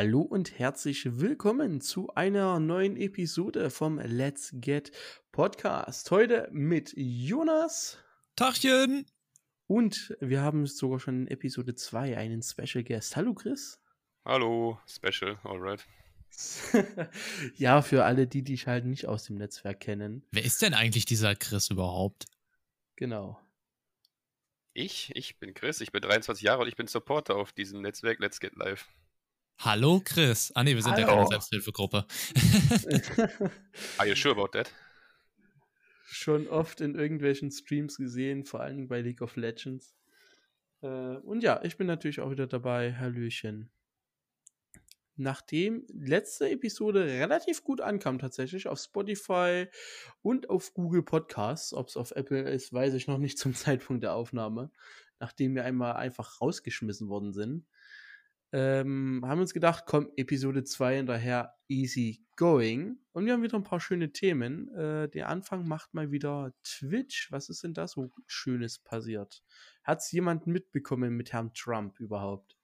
Hallo und herzlich willkommen zu einer neuen Episode vom Let's Get Podcast. Heute mit Jonas. Tachchen. Und wir haben sogar schon in Episode 2 einen Special Guest. Hallo Chris. Hallo, Special, alright. ja, für alle, die dich halt nicht aus dem Netzwerk kennen. Wer ist denn eigentlich dieser Chris überhaupt? Genau. Ich? Ich bin Chris, ich bin 23 Jahre und ich bin Supporter auf diesem Netzwerk Let's Get Live. Hallo Chris. Ah ne, wir sind Hallo. ja keine Selbsthilfegruppe. Are you sure about that? Schon oft in irgendwelchen Streams gesehen, vor allem bei League of Legends. Äh, und ja, ich bin natürlich auch wieder dabei. Hallöchen. Nachdem letzte Episode relativ gut ankam, tatsächlich auf Spotify und auf Google Podcasts. Ob es auf Apple ist, weiß ich noch nicht zum Zeitpunkt der Aufnahme. Nachdem wir einmal einfach rausgeschmissen worden sind ähm, haben uns gedacht, komm, Episode 2 hinterher, easy going. Und wir haben wieder ein paar schöne Themen. Äh, der Anfang macht mal wieder Twitch. Was ist denn da so Schönes passiert? Hat es jemand mitbekommen mit Herrn Trump überhaupt?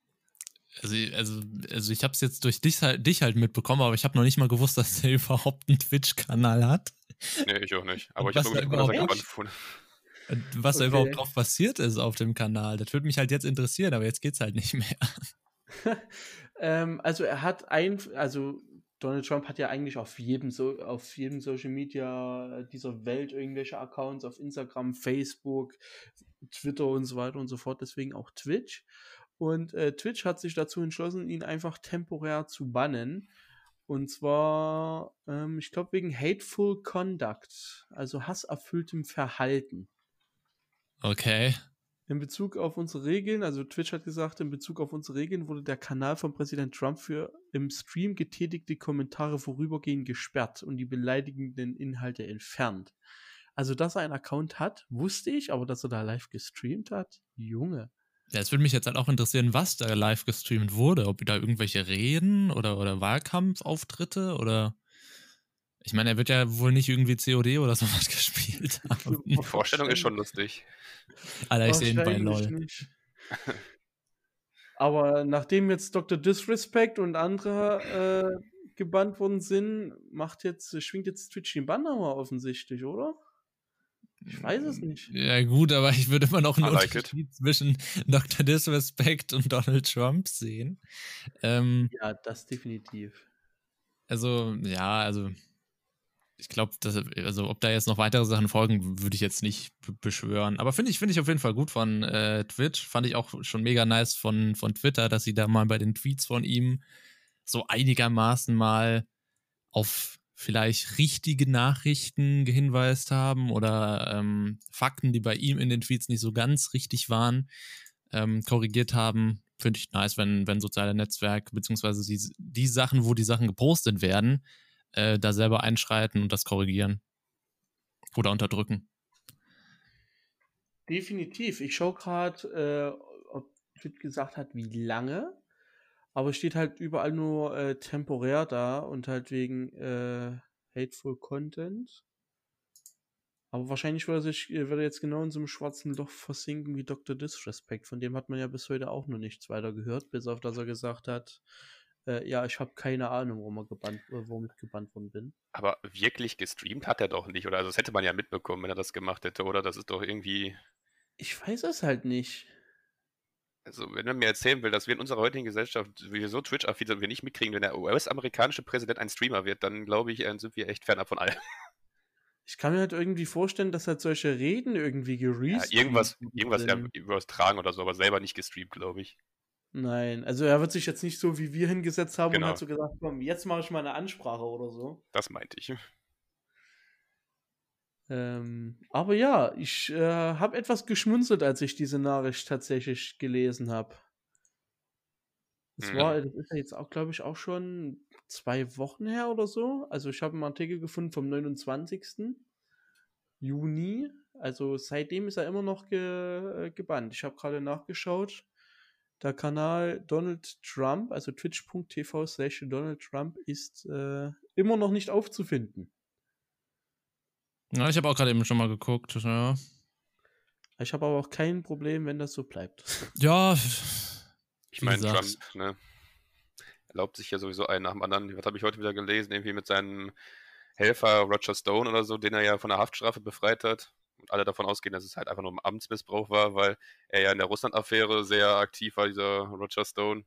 Also, also, also ich habe es jetzt durch dich halt, dich halt mitbekommen, aber ich habe noch nicht mal gewusst, dass er überhaupt einen Twitch-Kanal hat. Nee, ich auch nicht. Aber ich habe überhaupt gefunden. Was okay. da überhaupt drauf passiert ist auf dem Kanal, das würde mich halt jetzt interessieren, aber jetzt geht's halt nicht mehr. ähm, also er hat ein, also Donald Trump hat ja eigentlich auf jedem so auf jedem Social Media dieser Welt irgendwelche Accounts auf Instagram, Facebook, Twitter und so weiter und so fort, deswegen auch Twitch. Und äh, Twitch hat sich dazu entschlossen, ihn einfach temporär zu bannen. Und zwar, ähm, ich glaube, wegen Hateful Conduct, also hasserfülltem Verhalten. Okay. In Bezug auf unsere Regeln, also Twitch hat gesagt, in Bezug auf unsere Regeln wurde der Kanal von Präsident Trump für im Stream getätigte Kommentare vorübergehend gesperrt und die beleidigenden Inhalte entfernt. Also, dass er einen Account hat, wusste ich, aber dass er da live gestreamt hat, Junge. Ja, es würde mich jetzt halt auch interessieren, was da live gestreamt wurde. Ob da irgendwelche Reden oder, oder Wahlkampfauftritte oder. Ich meine, er wird ja wohl nicht irgendwie COD oder sowas gespielt haben. Die Vorstellung ist schon lustig. Alter, ich sehe ihn bei LOL. Aber nachdem jetzt Dr. Disrespect und andere äh, gebannt worden sind, macht jetzt, schwingt jetzt Twitch den Banner offensichtlich, oder? Ich weiß es nicht. Ja, gut, aber ich würde immer noch einen like Unterschied it. zwischen Dr. Disrespect und Donald Trump sehen. Ähm, ja, das definitiv. Also, ja, also ich glaube, also ob da jetzt noch weitere Sachen folgen, würde ich jetzt nicht beschwören. Aber finde ich, finde ich auf jeden Fall gut von äh, Twitch. Fand ich auch schon mega nice von, von Twitter, dass sie da mal bei den Tweets von ihm so einigermaßen mal auf vielleicht richtige Nachrichten gehinweist haben oder ähm, Fakten, die bei ihm in den Tweets nicht so ganz richtig waren, ähm, korrigiert haben. Finde ich nice, wenn, wenn soziale Netzwerke, beziehungsweise die, die Sachen, wo die Sachen gepostet werden, äh, da selber einschreiten und das korrigieren oder unterdrücken. Definitiv. Ich schaue gerade, äh, ob Twit gesagt hat, wie lange. Aber es steht halt überall nur äh, temporär da und halt wegen äh, Hateful Content. Aber wahrscheinlich würde er sich, äh, würde jetzt genau in so einem schwarzen Loch versinken wie Dr. Disrespect. Von dem hat man ja bis heute auch noch nichts weiter gehört, bis auf dass er gesagt hat, äh, ja, ich habe keine Ahnung, warum, er gebannt, äh, warum ich gebannt worden bin. Aber wirklich gestreamt hat er doch nicht, oder? Also das hätte man ja mitbekommen, wenn er das gemacht hätte, oder? Das ist doch irgendwie. Ich weiß es halt nicht. Also, wenn man mir erzählen will, dass wir in unserer heutigen Gesellschaft wir so Twitch-affin sind wir nicht mitkriegen, wenn der US-amerikanische Präsident ein Streamer wird, dann glaube ich, äh, sind wir echt fernab von allem. Ich kann mir halt irgendwie vorstellen, dass halt solche Reden irgendwie gerestreamt ja, irgendwas, irgendwas ja, übertragen oder so, aber selber nicht gestreamt, glaube ich. Nein, also er wird sich jetzt nicht so wie wir hingesetzt haben genau. und hat so gesagt, komm, jetzt mache ich mal eine Ansprache oder so. Das meinte ich. Ähm, aber ja, ich äh, habe etwas geschmunzelt, als ich diese Nachricht tatsächlich gelesen habe. Das mhm. war, das ist ja jetzt auch, glaube ich, auch schon zwei Wochen her oder so. Also ich habe einen Artikel gefunden vom 29. Juni. Also seitdem ist er immer noch ge äh, gebannt. Ich habe gerade nachgeschaut. Der Kanal Donald Trump, also twitch.tv slash Donald Trump, ist äh, immer noch nicht aufzufinden. Ja, ich habe auch gerade eben schon mal geguckt. Ja. Ich habe aber auch kein Problem, wenn das so bleibt. Ja. Ich meine, Trump, ne? erlaubt sich ja sowieso einen nach dem anderen. Was habe ich heute wieder gelesen? Irgendwie mit seinem Helfer Roger Stone oder so, den er ja von der Haftstrafe befreit hat. Und alle davon ausgehen, dass es halt einfach nur ein Amtsmissbrauch war, weil er ja in der Russland-Affäre sehr aktiv war, dieser Roger Stone.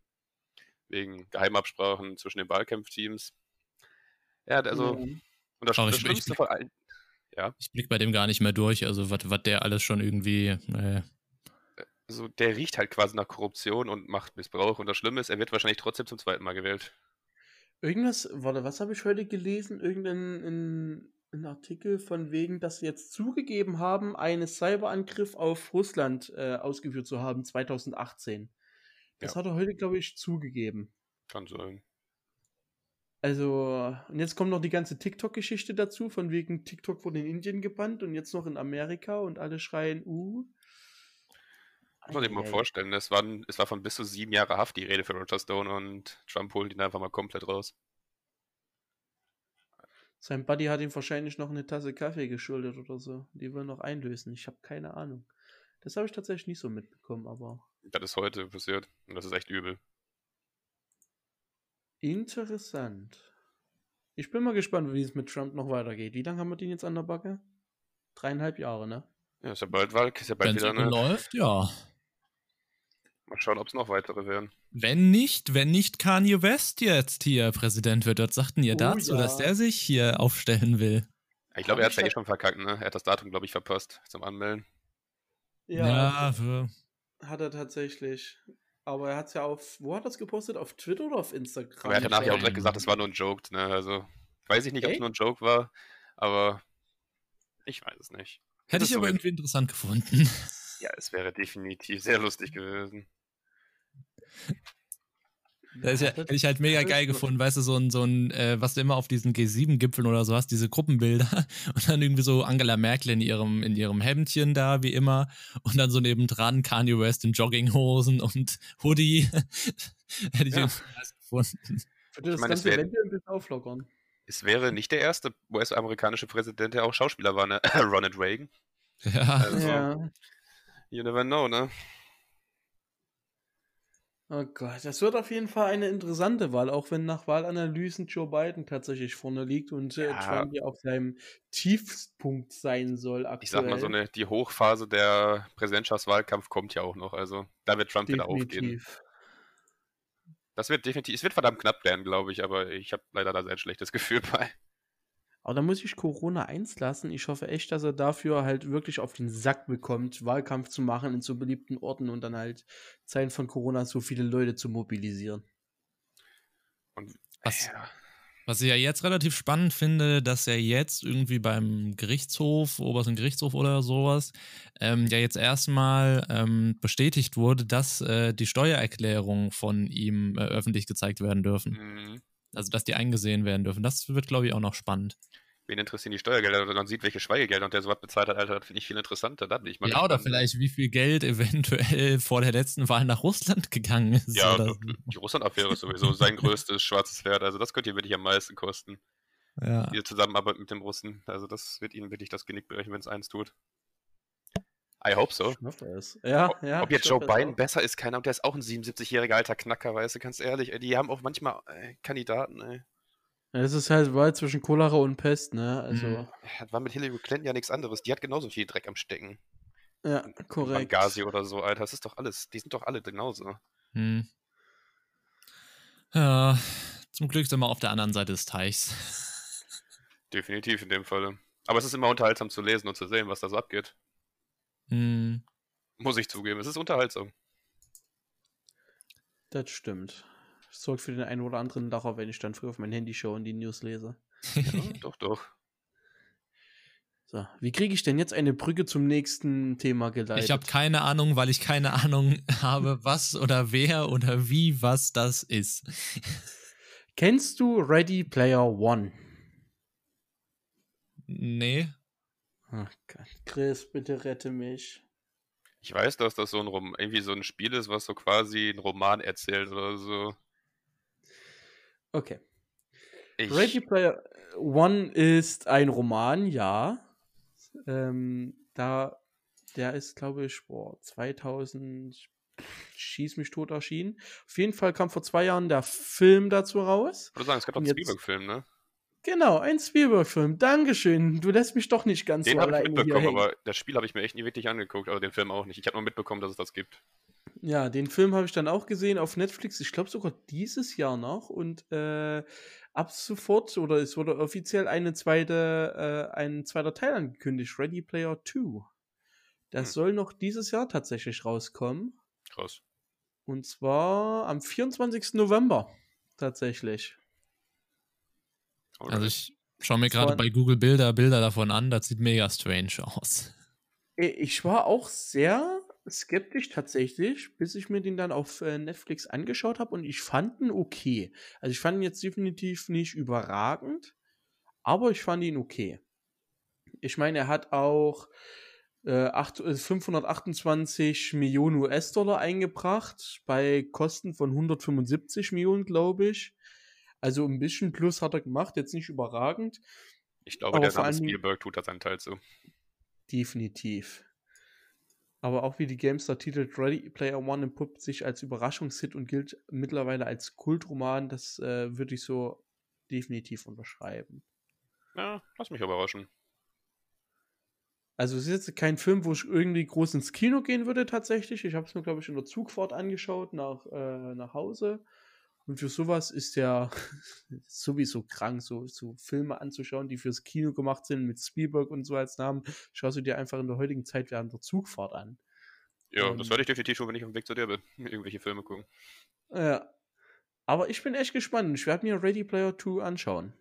Wegen Geheimabsprachen zwischen den Wahlkampfteams. Ja, also. Mhm. Und das, Aber das ich- Schlimmste ich- von allen. Ja, Ich blick bei dem gar nicht mehr durch, also was was der alles schon irgendwie. Äh, also der riecht halt quasi nach Korruption und Machtmissbrauch. Und das Schlimme ist, er wird wahrscheinlich trotzdem zum zweiten Mal gewählt. Irgendwas, warte, was habe ich heute gelesen? Irgendein ein, Artikel von wegen, dass sie jetzt zugegeben haben, einen Cyberangriff auf Russland äh, ausgeführt zu haben, 2018. Das Ja. hat er heute, glaube ich, zugegeben. Kann sein. Also, und jetzt kommt noch die ganze TikTok-Geschichte dazu, von wegen TikTok wurde in Indien gebannt und jetzt noch in Amerika und alle schreien, uh. Muss man sich mal vorstellen, es, waren, es war von bis zu sieben Jahre Haft die Rede für Roger Stone und Trump holt ihn einfach mal komplett raus. Sein Buddy hat ihm wahrscheinlich noch eine Tasse Kaffee geschuldet oder so. Die will noch einlösen. Ich habe keine Ahnung. Das habe ich tatsächlich nicht so mitbekommen, aber Das ist heute passiert und das ist echt übel. interessant. Ich bin mal gespannt, wie es mit Trump noch weitergeht. Wie lange haben wir den jetzt an der Backe? Dreieinhalb Jahre, ne? Ja, ist ja bald ist ja bald Wenn es wieder, so ne? läuft, ja. Mal schauen, ob es noch weitere werden. Wenn nicht, wenn nicht Kanye West jetzt hier Präsident wird, was sagten ihr Oh dazu, ja. dass der sich hier aufstellen will? Ich glaube, er hat ich ja eh schon verkackt, ne? Er hat das Datum, glaube ich, verpasst zum Anmelden. Ja, für, hat er tatsächlich. Aber er hat es ja auf, wo hat er es gepostet? Auf Twitter oder auf Instagram? Aber er hat danach ja auch direkt gesagt, es war nur ein Joke, ne? Also, weiß ich nicht, ob es nur ein Joke war, aber ich weiß es nicht. hätte ich aber so- irgendwie interessant gefunden. Ja, es wäre definitiv sehr lustig gewesen. Das ist ja, das- hätte ich halt mega das geil gefunden, weißt du, so ein, so ein äh, was du immer auf diesen G7-Gipfeln oder so hast, diese Gruppenbilder und dann irgendwie so Angela Merkel in ihrem, in ihrem Hemdchen da, wie immer, und dann so nebendran Kanye West in Jogginghosen und Hoodie. hätte ich Ja. irgendwie nice gefunden. Würde das meine, es ganze Event ein bisschen auflockern. Es wäre nicht der erste US-amerikanische Präsident, der auch Schauspieler war, ne? Ronald Reagan. Ja, Also, Ja. you never know, ne? Oh Gott, das wird auf jeden Fall eine interessante Wahl, auch wenn nach Wahlanalysen Joe Biden tatsächlich vorne liegt und äh, Ja. Trump ja auf seinem Tiefpunkt sein soll aktuell. Ich sag mal, so eine, die Hochphase der Präsidentschaftswahlkampf kommt ja auch noch. Also, da wird Trump wieder aufgehen. Definitiv. Das wird definitiv, es wird verdammt knapp werden, glaube ich, aber ich habe leider da sehr ein schlechtes Gefühl bei. Aber da muss ich Corona eins lassen. Ich hoffe echt, dass er dafür halt wirklich auf den Sack bekommt, Wahlkampf zu machen in so beliebten Orten und dann halt Zeiten von Corona so viele Leute zu mobilisieren. Und Was- ja, Was ich ja jetzt relativ spannend finde, dass er jetzt irgendwie beim Gerichtshof, obersten Gerichtshof oder sowas, ähm, ja jetzt erstmal ähm, bestätigt wurde, dass äh, die Steuererklärungen von ihm äh, öffentlich gezeigt werden dürfen. mh, Also dass die eingesehen werden dürfen. Das wird, glaube ich, auch noch spannend. wen interessieren die Steuergelder? Oder man sieht, welche Schweigegelder und der sowas bezahlt hat, Alter, das finde ich viel interessanter. Da bin ich mal ja, oder vielleicht, wie viel Geld eventuell vor der letzten Wahl nach Russland gegangen ist. Ja, oder die Russland-Affäre ist sowieso sein größtes schwarzes Pferd. Also, das könnte ihn wirklich am meisten kosten. ja. Die Zusammenarbeit mit dem Russen. Also, das wird ihnen wirklich das Genick brechen, wenn es eins tut. I hope so. Ich hoffe es. Ja, Ob- ja. Ob jetzt Joe Biden auch. besser ist, keiner. Und der ist auch ein 77-jähriger alter Knacker, weißt du, ganz ehrlich. Ey, die haben auch manchmal äh, Kandidaten, ey. Es ist halt Wahl zwischen Cholera und Pest, ne? Also, Mhm. Das war mit Hillary Clinton ja nichts anderes. Die hat genauso viel Dreck am Stecken. ja, korrekt. Benghazi oder so, Alter. Das ist doch alles. Die sind doch alle genauso. Hm. Ja, zum Glück sind wir auf der anderen Seite des Teichs. Definitiv in dem Falle. Aber es ist immer unterhaltsam zu lesen und zu sehen, was da so abgeht. Hm. Muss ich zugeben. Es ist unterhaltsam. Das stimmt. Das sorgt für den einen oder anderen Lacher, wenn ich dann früh auf mein Handy schaue und die News lese. Ja, doch, doch. So, wie kriege ich denn jetzt eine Brücke zum nächsten Thema geleitet? Ich habe keine Ahnung, weil ich keine Ahnung habe, was oder wer oder wie was das ist. Kennst du Ready Player One? Nee. Ach Gott, Chris, bitte rette mich. Ich weiß, dass das so ein Rom irgendwie so ein Spiel ist, was so quasi einen Roman erzählt oder so. Okay. Ich, Ready Player One ist ein Roman, ja. Ähm, da, der ist, glaube ich, boah, 2000, schieß mich tot erschienen. Auf jeden Fall kam vor zwei Jahren der Film dazu raus. Ich würde sagen, es gab doch einen Spielberg-Film, ne? Genau, ein Spielberg-Film. Dankeschön. Du lässt mich doch nicht ganz den so allein alleine mitbekommen, aber das Spiel habe ich mir echt nie wirklich angeguckt, aber den Film auch nicht. Ich habe nur mitbekommen, dass es das gibt. Ja, den Film habe ich dann auch gesehen auf Netflix. Ich glaube sogar dieses Jahr noch. Und äh, ab sofort, oder es wurde offiziell eine zweite, äh, ein zweiter Teil angekündigt, Ready Player 2. Das Hm. soll noch dieses Jahr tatsächlich rauskommen. Krass. Und zwar am 24. November. Tatsächlich. Alright. Also ich schaue mir gerade bei Google Bilder Bilder davon an, das sieht mega strange aus. Ich war auch sehr skeptisch tatsächlich, bis ich mir den dann auf äh, Netflix angeschaut habe und ich fand ihn okay. Also ich fand ihn jetzt definitiv nicht überragend, aber ich fand ihn okay. Ich meine, er hat auch äh, acht- äh, 528 Millionen US-Dollar eingebracht bei Kosten von 175 Millionen, glaube ich. Also ein bisschen Plus hat er gemacht, jetzt nicht überragend. ich glaube, der Name Spielberg tut da seinen Teil zu. Definitiv. Aber auch wie die GameStar titelt, Ready Player One entpuppt sich als Überraschungshit und gilt mittlerweile als Kultroman. Das äh, würde ich so definitiv unterschreiben. Ja, lass mich überraschen. Also es ist jetzt kein Film, wo ich irgendwie groß ins Kino gehen würde tatsächlich. Ich habe es mir, glaube ich, in der Zugfahrt angeschaut nach, äh, nach Hause. Und für sowas ist der sowieso krank, so, so Filme anzuschauen, die fürs Kino gemacht sind, mit Spielberg und so als Namen. Schaust du dir einfach in der heutigen Zeit während der Zugfahrt an. Ja, Ähm. das werde ich definitiv schon, wenn ich auf dem Weg zu dir bin. Irgendwelche Filme gucken. Ja. Aber ich bin echt gespannt. Ich werde mir Ready Player 2 anschauen.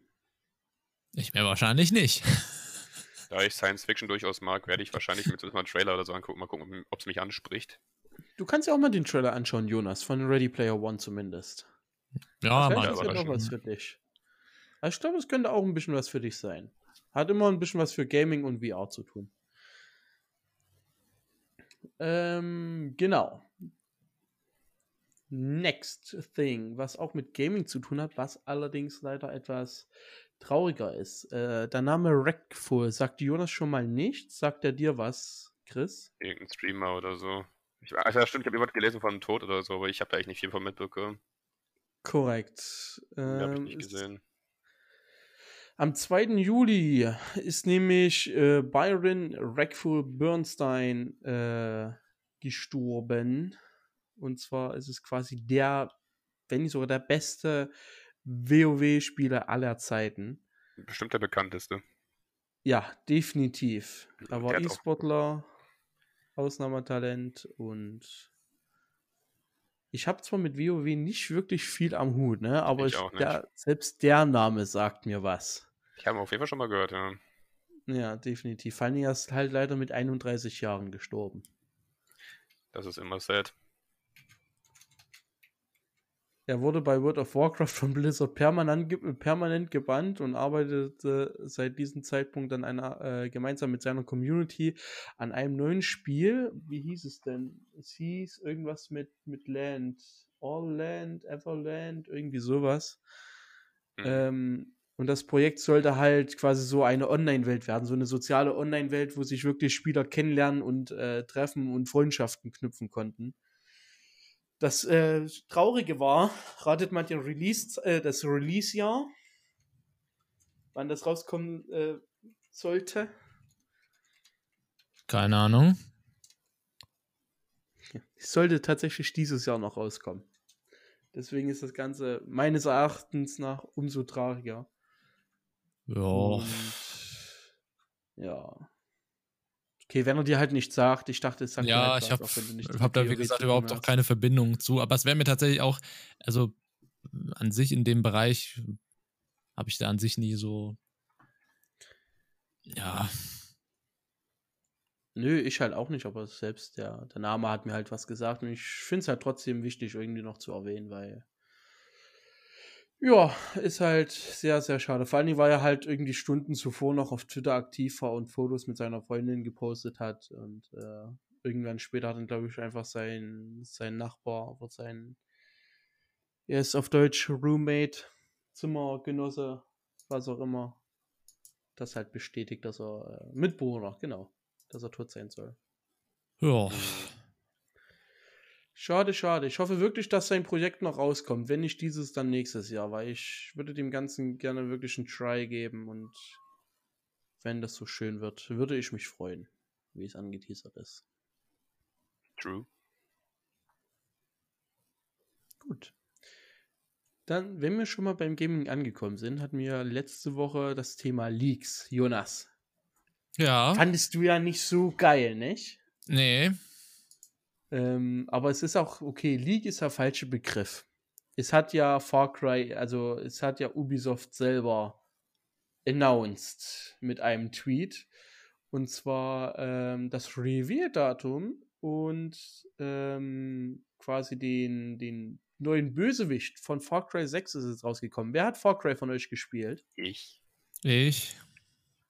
Ich mir wahrscheinlich nicht. Da ich Science Fiction durchaus mag, werde ich wahrscheinlich mit so mal einen Trailer oder so angucken, mal gucken, ob es mich anspricht. Du kannst ja auch mal den Trailer anschauen, Jonas, von Ready Player One zumindest. Ja, ja, ist ich. ja überraschend. was für dich. Aber ich glaube, es könnte auch ein bisschen was für dich sein. Hat immer ein bisschen was für Gaming und VR zu tun. Ähm, genau. Next Thing, was auch mit Gaming zu tun hat, was allerdings leider etwas trauriger ist. Äh, der Name Wreckful sagt Jonas schon mal nichts. Sagt er dir was, Chris? Irgendein Streamer oder so. Ich, also, stimmt, ich habe jemand gelesen von einem Tod oder so, aber ich habe da echt nicht viel von mitbekommen. Korrekt. Ähm, habe ich nicht gesehen. Am 2. Juli ist nämlich äh, Byron Rackful Bernstein äh, gestorben. Und zwar ist es quasi der, wenn nicht sogar der beste WoW-Spieler aller Zeiten. Bestimmt der bekannteste. Ja, definitiv. Er war E-Sportler, Ausnahmetalent und ich habe zwar mit WoW nicht wirklich viel am Hut, ne? aber Ich ich der, selbst der Name sagt mir was. Ich habe ihn auf jeden Fall schon mal gehört, ja. Ja, definitiv. Er ist halt leider mit 31 Jahren gestorben. Das ist immer sad. Er wurde bei World of Warcraft von Blizzard permanent, permanent gebannt und arbeitete seit diesem Zeitpunkt dann einer, äh, gemeinsam mit seiner Community an einem neuen Spiel. Wie hieß es denn? Es hieß irgendwas mit, mit Land. All Land, Everland, irgendwie sowas. Mhm. Ähm, und das Projekt sollte halt quasi so eine Online-Welt werden, so eine soziale Online-Welt, wo sich wirklich Spieler kennenlernen und äh, treffen und Freundschaften knüpfen konnten. Das äh, Traurige war, ratet mal den Release, äh, das Release-Jahr, wann das rauskommen äh, sollte. Keine Ahnung. Es sollte tatsächlich dieses Jahr noch rauskommen. Deswegen ist das Ganze meines Erachtens nach umso trauriger. Ja. Und, ja. Okay, wenn er dir halt nichts sagt, ich dachte, es sagt Ja, halt ich habe hab da, wie gesagt, überhaupt auch keine Verbindung zu. Aber es wäre mir tatsächlich auch, also an sich in dem Bereich habe ich da an sich nie so. Ja, Nö, ich halt auch nicht, aber selbst der, der Name hat mir halt was gesagt und ich finde es halt trotzdem wichtig, irgendwie noch zu erwähnen, weil. Ja, ist halt sehr, sehr schade. Vor allem, weil er halt irgendwie Stunden zuvor noch auf Twitter aktiv war und Fotos mit seiner Freundin gepostet hat. Und äh, irgendwann später hat dann, glaube ich, einfach sein, sein Nachbar oder sein, er ist auf Deutsch Roommate, Zimmergenosse, was auch immer, das halt bestätigt, dass er äh, Mitbewohner, genau, dass er tot sein soll. ja. Schade, schade. Ich hoffe wirklich, dass sein Projekt noch rauskommt. Wenn nicht dieses, dann nächstes Jahr, weil ich würde dem Ganzen gerne wirklich einen Try geben und wenn das so schön wird, würde ich mich freuen, wie es angeteasert ist. True. Gut. Dann, wenn wir schon mal beim Gaming angekommen sind, hatten wir letzte Woche das Thema Leaks. Jonas. Ja. Fandest du ja nicht so geil, nicht? Nee. Ähm, aber es ist auch, okay, Leak ist der falsche Begriff. Es hat ja Far Cry, also es hat ja Ubisoft selber announced mit einem Tweet. Und zwar ähm, das Reveal-Datum und ähm, quasi den, den neuen Bösewicht von Far Cry 6 ist jetzt rausgekommen. Wer hat Far Cry von euch gespielt? Ich. Ich.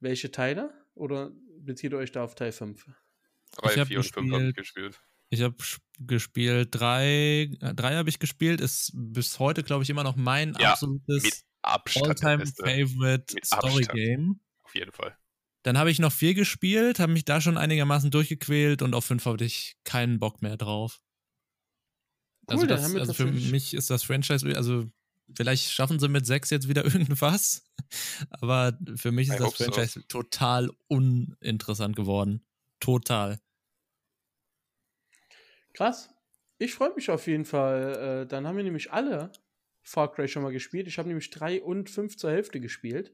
Welche Teile? Oder bezieht ihr euch da auf Teil 5? 3, 4 und 5 habe ich gespielt. Ich habe gespielt, drei, äh, drei habe ich gespielt, ist bis heute, glaube ich, immer noch mein Ja, absolutes Abstand der All-Time Beste. Favorite Mit Story Abstand. Game. Auf jeden Fall. Dann habe ich noch vier gespielt, habe mich da schon einigermaßen durchgequält und auf fünf hatte ich keinen Bock mehr drauf. also Cool, dann das, also für mich ist das Franchise, also vielleicht schaffen sie mit sechs jetzt wieder irgendwas, aber für mich ist I das hope so. Franchise total uninteressant geworden. Total. Krass. Ich freue mich auf jeden Fall. Äh, dann haben wir nämlich alle Far Cry schon mal gespielt. Ich habe nämlich 3 und 5 zur Hälfte gespielt.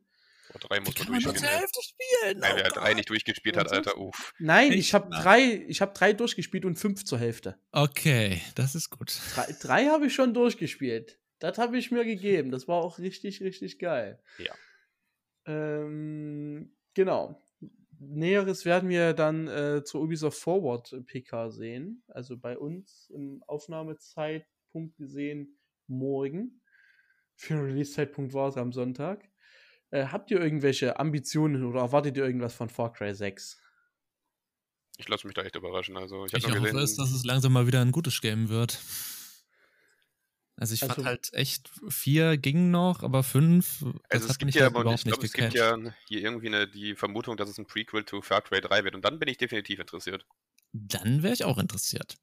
Oh, 3 muss man durchspielen. zur. Hälfte spielen? Nein, Oh wer 3 Gott. nicht durchgespielt hat, Alter, uff. Nein, ich habe drei, ich habe drei durchgespielt und fünf zur Hälfte. Okay, das ist gut. Drei, drei habe ich schon durchgespielt. Das habe ich mir gegeben. Das war auch richtig, richtig geil. Ja. Ähm, genau. Näheres werden wir dann äh, zur Ubisoft Forward PK sehen. Also bei uns im Aufnahmezeitpunkt gesehen morgen. Für den Release-Zeitpunkt war es am Sonntag. Äh, habt ihr irgendwelche Ambitionen oder erwartet ihr irgendwas von Far Cry 6? Ich lasse mich da echt überraschen. Also, ich Ich hoffe, es, gesehen, dass es langsam mal wieder ein gutes Game wird. Also ich Also- fand halt echt, vier ging noch, aber fünf, das also es hat gibt mich ja, halt aber überhaupt ich nicht glaube, es gibt ja hier irgendwie eine, die Vermutung, dass es ein Prequel zu Far Cry 3 wird. Und dann bin ich definitiv interessiert. Dann wäre ich auch interessiert.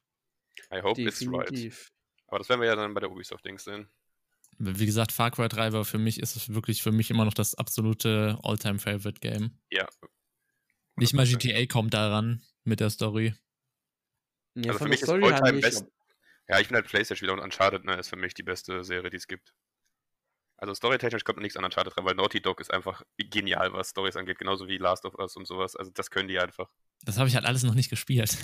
I hope it's right. Definitiv. Aber das werden wir ja dann bei der Ubisoft-Dings sehen. Wie gesagt, Far Cry 3 war für mich, ist es wirklich für mich immer noch das absolute All-Time-Favorite-Game. Ja. Nicht mal 100%. GTA kommt daran mit der Story. Ja, Also von für der mich ist Story her Alltime nicht, best. Ja, ich bin halt PlayStation-Spieler und Uncharted ne, ist für mich die beste Serie, die es gibt. Also storytechnisch kommt nichts an Uncharted dran, weil Naughty Dog ist einfach genial, was Stories angeht, genauso wie Last of Us und sowas. Also das können die einfach. Das habe ich halt alles noch nicht gespielt.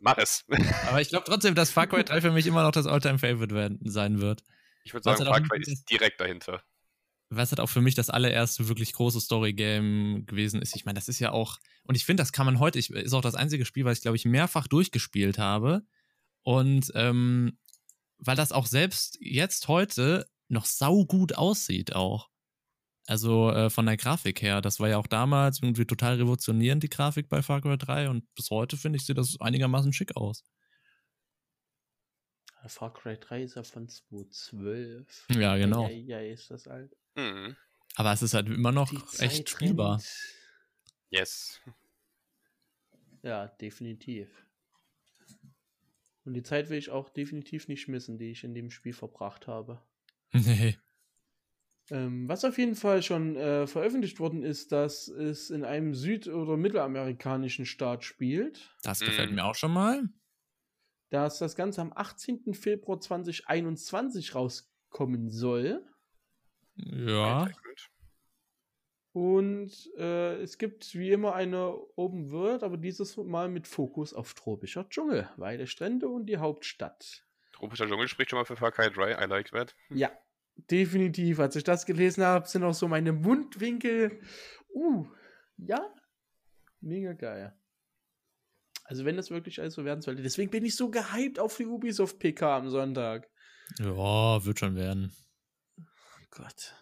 Mach es. aber ich glaube trotzdem, dass Far Cry 3 für mich immer noch das All-Time-Favorite werden- sein wird. Ich würde sagen, Far Cry ist direkt dahinter. was halt auch für mich das allererste wirklich große Story-Game gewesen ist. Ich meine, das ist ja auch, und ich finde, das kann man heute, ich, ist auch das einzige Spiel, was ich, glaube ich, mehrfach durchgespielt habe. Und ähm, weil das auch selbst jetzt heute noch saugut aussieht auch. Also äh, von der Grafik her, das war ja auch damals irgendwie total revolutionierend, die Grafik bei Far Cry 3 und bis heute finde ich, sieht das einigermaßen schick aus. Far Cry 3 ist ja von 2012. Ja, genau. Ja, ja, ist das alt. Mhm. Aber es ist halt immer noch Die echt spielbar. Yes. Ja, definitiv. Und die Zeit will ich auch definitiv nicht missen, die ich in dem Spiel verbracht habe. Nee. Ähm, was auf jeden Fall schon äh, veröffentlicht worden ist, dass es in einem süd- oder mittelamerikanischen Staat spielt, Das gefällt Mhm. mir auch schon mal. dass das Ganze am 18. Februar 2021 rauskommen soll. Ja. Und äh, es gibt wie immer eine Open World, aber dieses Mal mit Fokus auf tropischer Dschungel, weite Strände und die Hauptstadt. Tropischer Dschungel spricht schon mal für Far Cry 3. I like that. Ja, definitiv. Als ich das gelesen habe, sind auch so meine Mundwinkel. Uh, ja, mega geil. Also wenn das wirklich alles so werden sollte. Deswegen bin ich so gehypt auf die Ubisoft PK am Sonntag. Ja, wird schon werden. Oh Gott.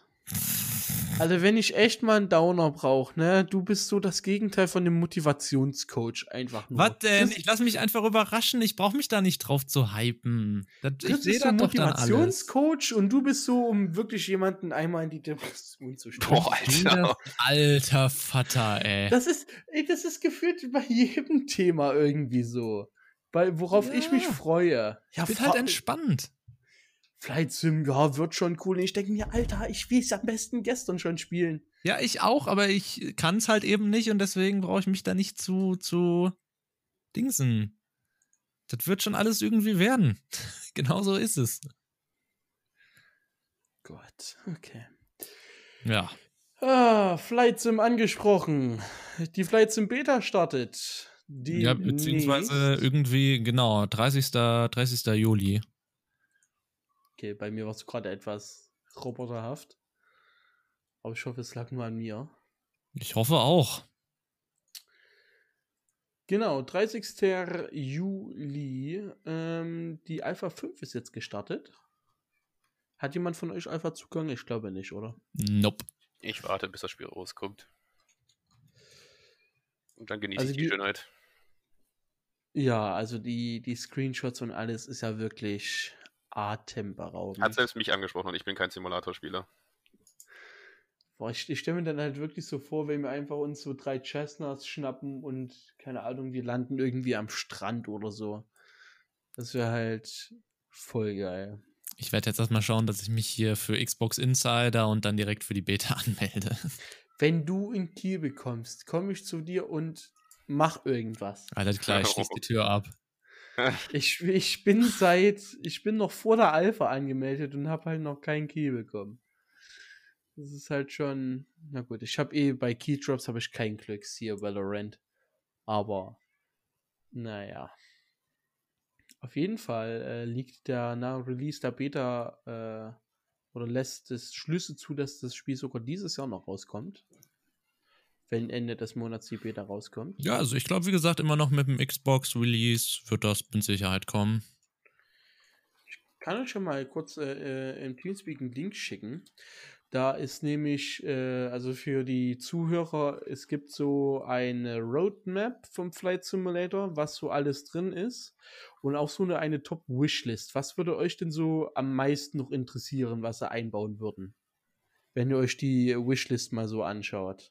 Also wenn ich echt mal einen Downer brauche, ne, du bist so das Gegenteil von dem Motivationscoach einfach nur. Was denn? Ich lasse mich einfach überraschen. Ich brauche mich da nicht drauf zu hypen. Das, ich sehe so. Motivationscoach und du bist so, um wirklich jemanden einmal in die Depression zu stellen. Boah, Alter. Alter Vater, ey. Das ist, ey, das ist gefühlt bei jedem Thema irgendwie so. Weil, worauf ja. ich mich freue. Ja, wird halt entspannt. Flight Sim, ja, wird schon cool. Und ich denke mir, Alter, ich will es am besten gestern schon spielen. Ja, ich auch, aber ich kann es halt eben nicht und deswegen brauche ich mich da nicht zu, zu dingsen. Das wird schon alles irgendwie werden. genau so ist es. Gott, okay. Ja. Ah, Flight Sim angesprochen. Die Flight Sim Beta startet. Die ja, beziehungsweise nicht. irgendwie, genau, 30. 30. Juli. Okay, bei mir war es gerade etwas roboterhaft. Aber ich hoffe, es lag nur an mir. Ich hoffe auch. Genau, 30. Juli. Ähm, die Alpha 5 ist jetzt gestartet. Hat jemand von euch Alpha Zugang? Ich glaube nicht, oder? Nope. Ich warte, bis das Spiel rauskommt. Und dann genieße also ich die, die Schönheit. Ja, also die, die Screenshots und alles ist ja wirklich atemberaubend. Hat selbst mich angesprochen und ich bin kein Simulatorspieler. Boah, ich, ich stelle mir dann halt wirklich so vor, wenn wir einfach uns so drei Chestnuts schnappen und, keine Ahnung, die landen irgendwie am Strand oder so. Das wäre halt voll geil. Ich werde jetzt erstmal schauen, dass ich mich hier für Xbox Insider und dann direkt für die Beta anmelde. Wenn du in Kiel bekommst, komme ich zu dir und mach irgendwas. Alles klar, ich schließe die Tür ab. Ich, ich bin seit, ich bin noch vor der Alpha angemeldet und habe halt noch keinen Key bekommen. Das ist halt schon, na gut, ich habe eh bei Keydrops habe ich kein Glück, hier Valorant. Aber, naja. Auf jeden Fall äh, liegt der nach Release der Beta äh, oder lässt es Schlüsse zu, dass das Spiel sogar dieses Jahr noch rauskommt wenn Ende des Monats die Beta rauskommt. Ja, also ich glaube, wie gesagt, immer noch mit dem Xbox-Release wird das mit Sicherheit kommen. Ich kann euch schon mal kurz äh, äh im Teamspeak einen Link schicken. Da ist nämlich, äh, also für die Zuhörer, es gibt so eine Roadmap vom Flight Simulator, was so alles drin ist. Und auch so eine, eine Top-Wishlist. Was würde euch denn so am meisten noch interessieren, was sie einbauen würden? Wenn ihr euch die Wishlist mal so anschaut.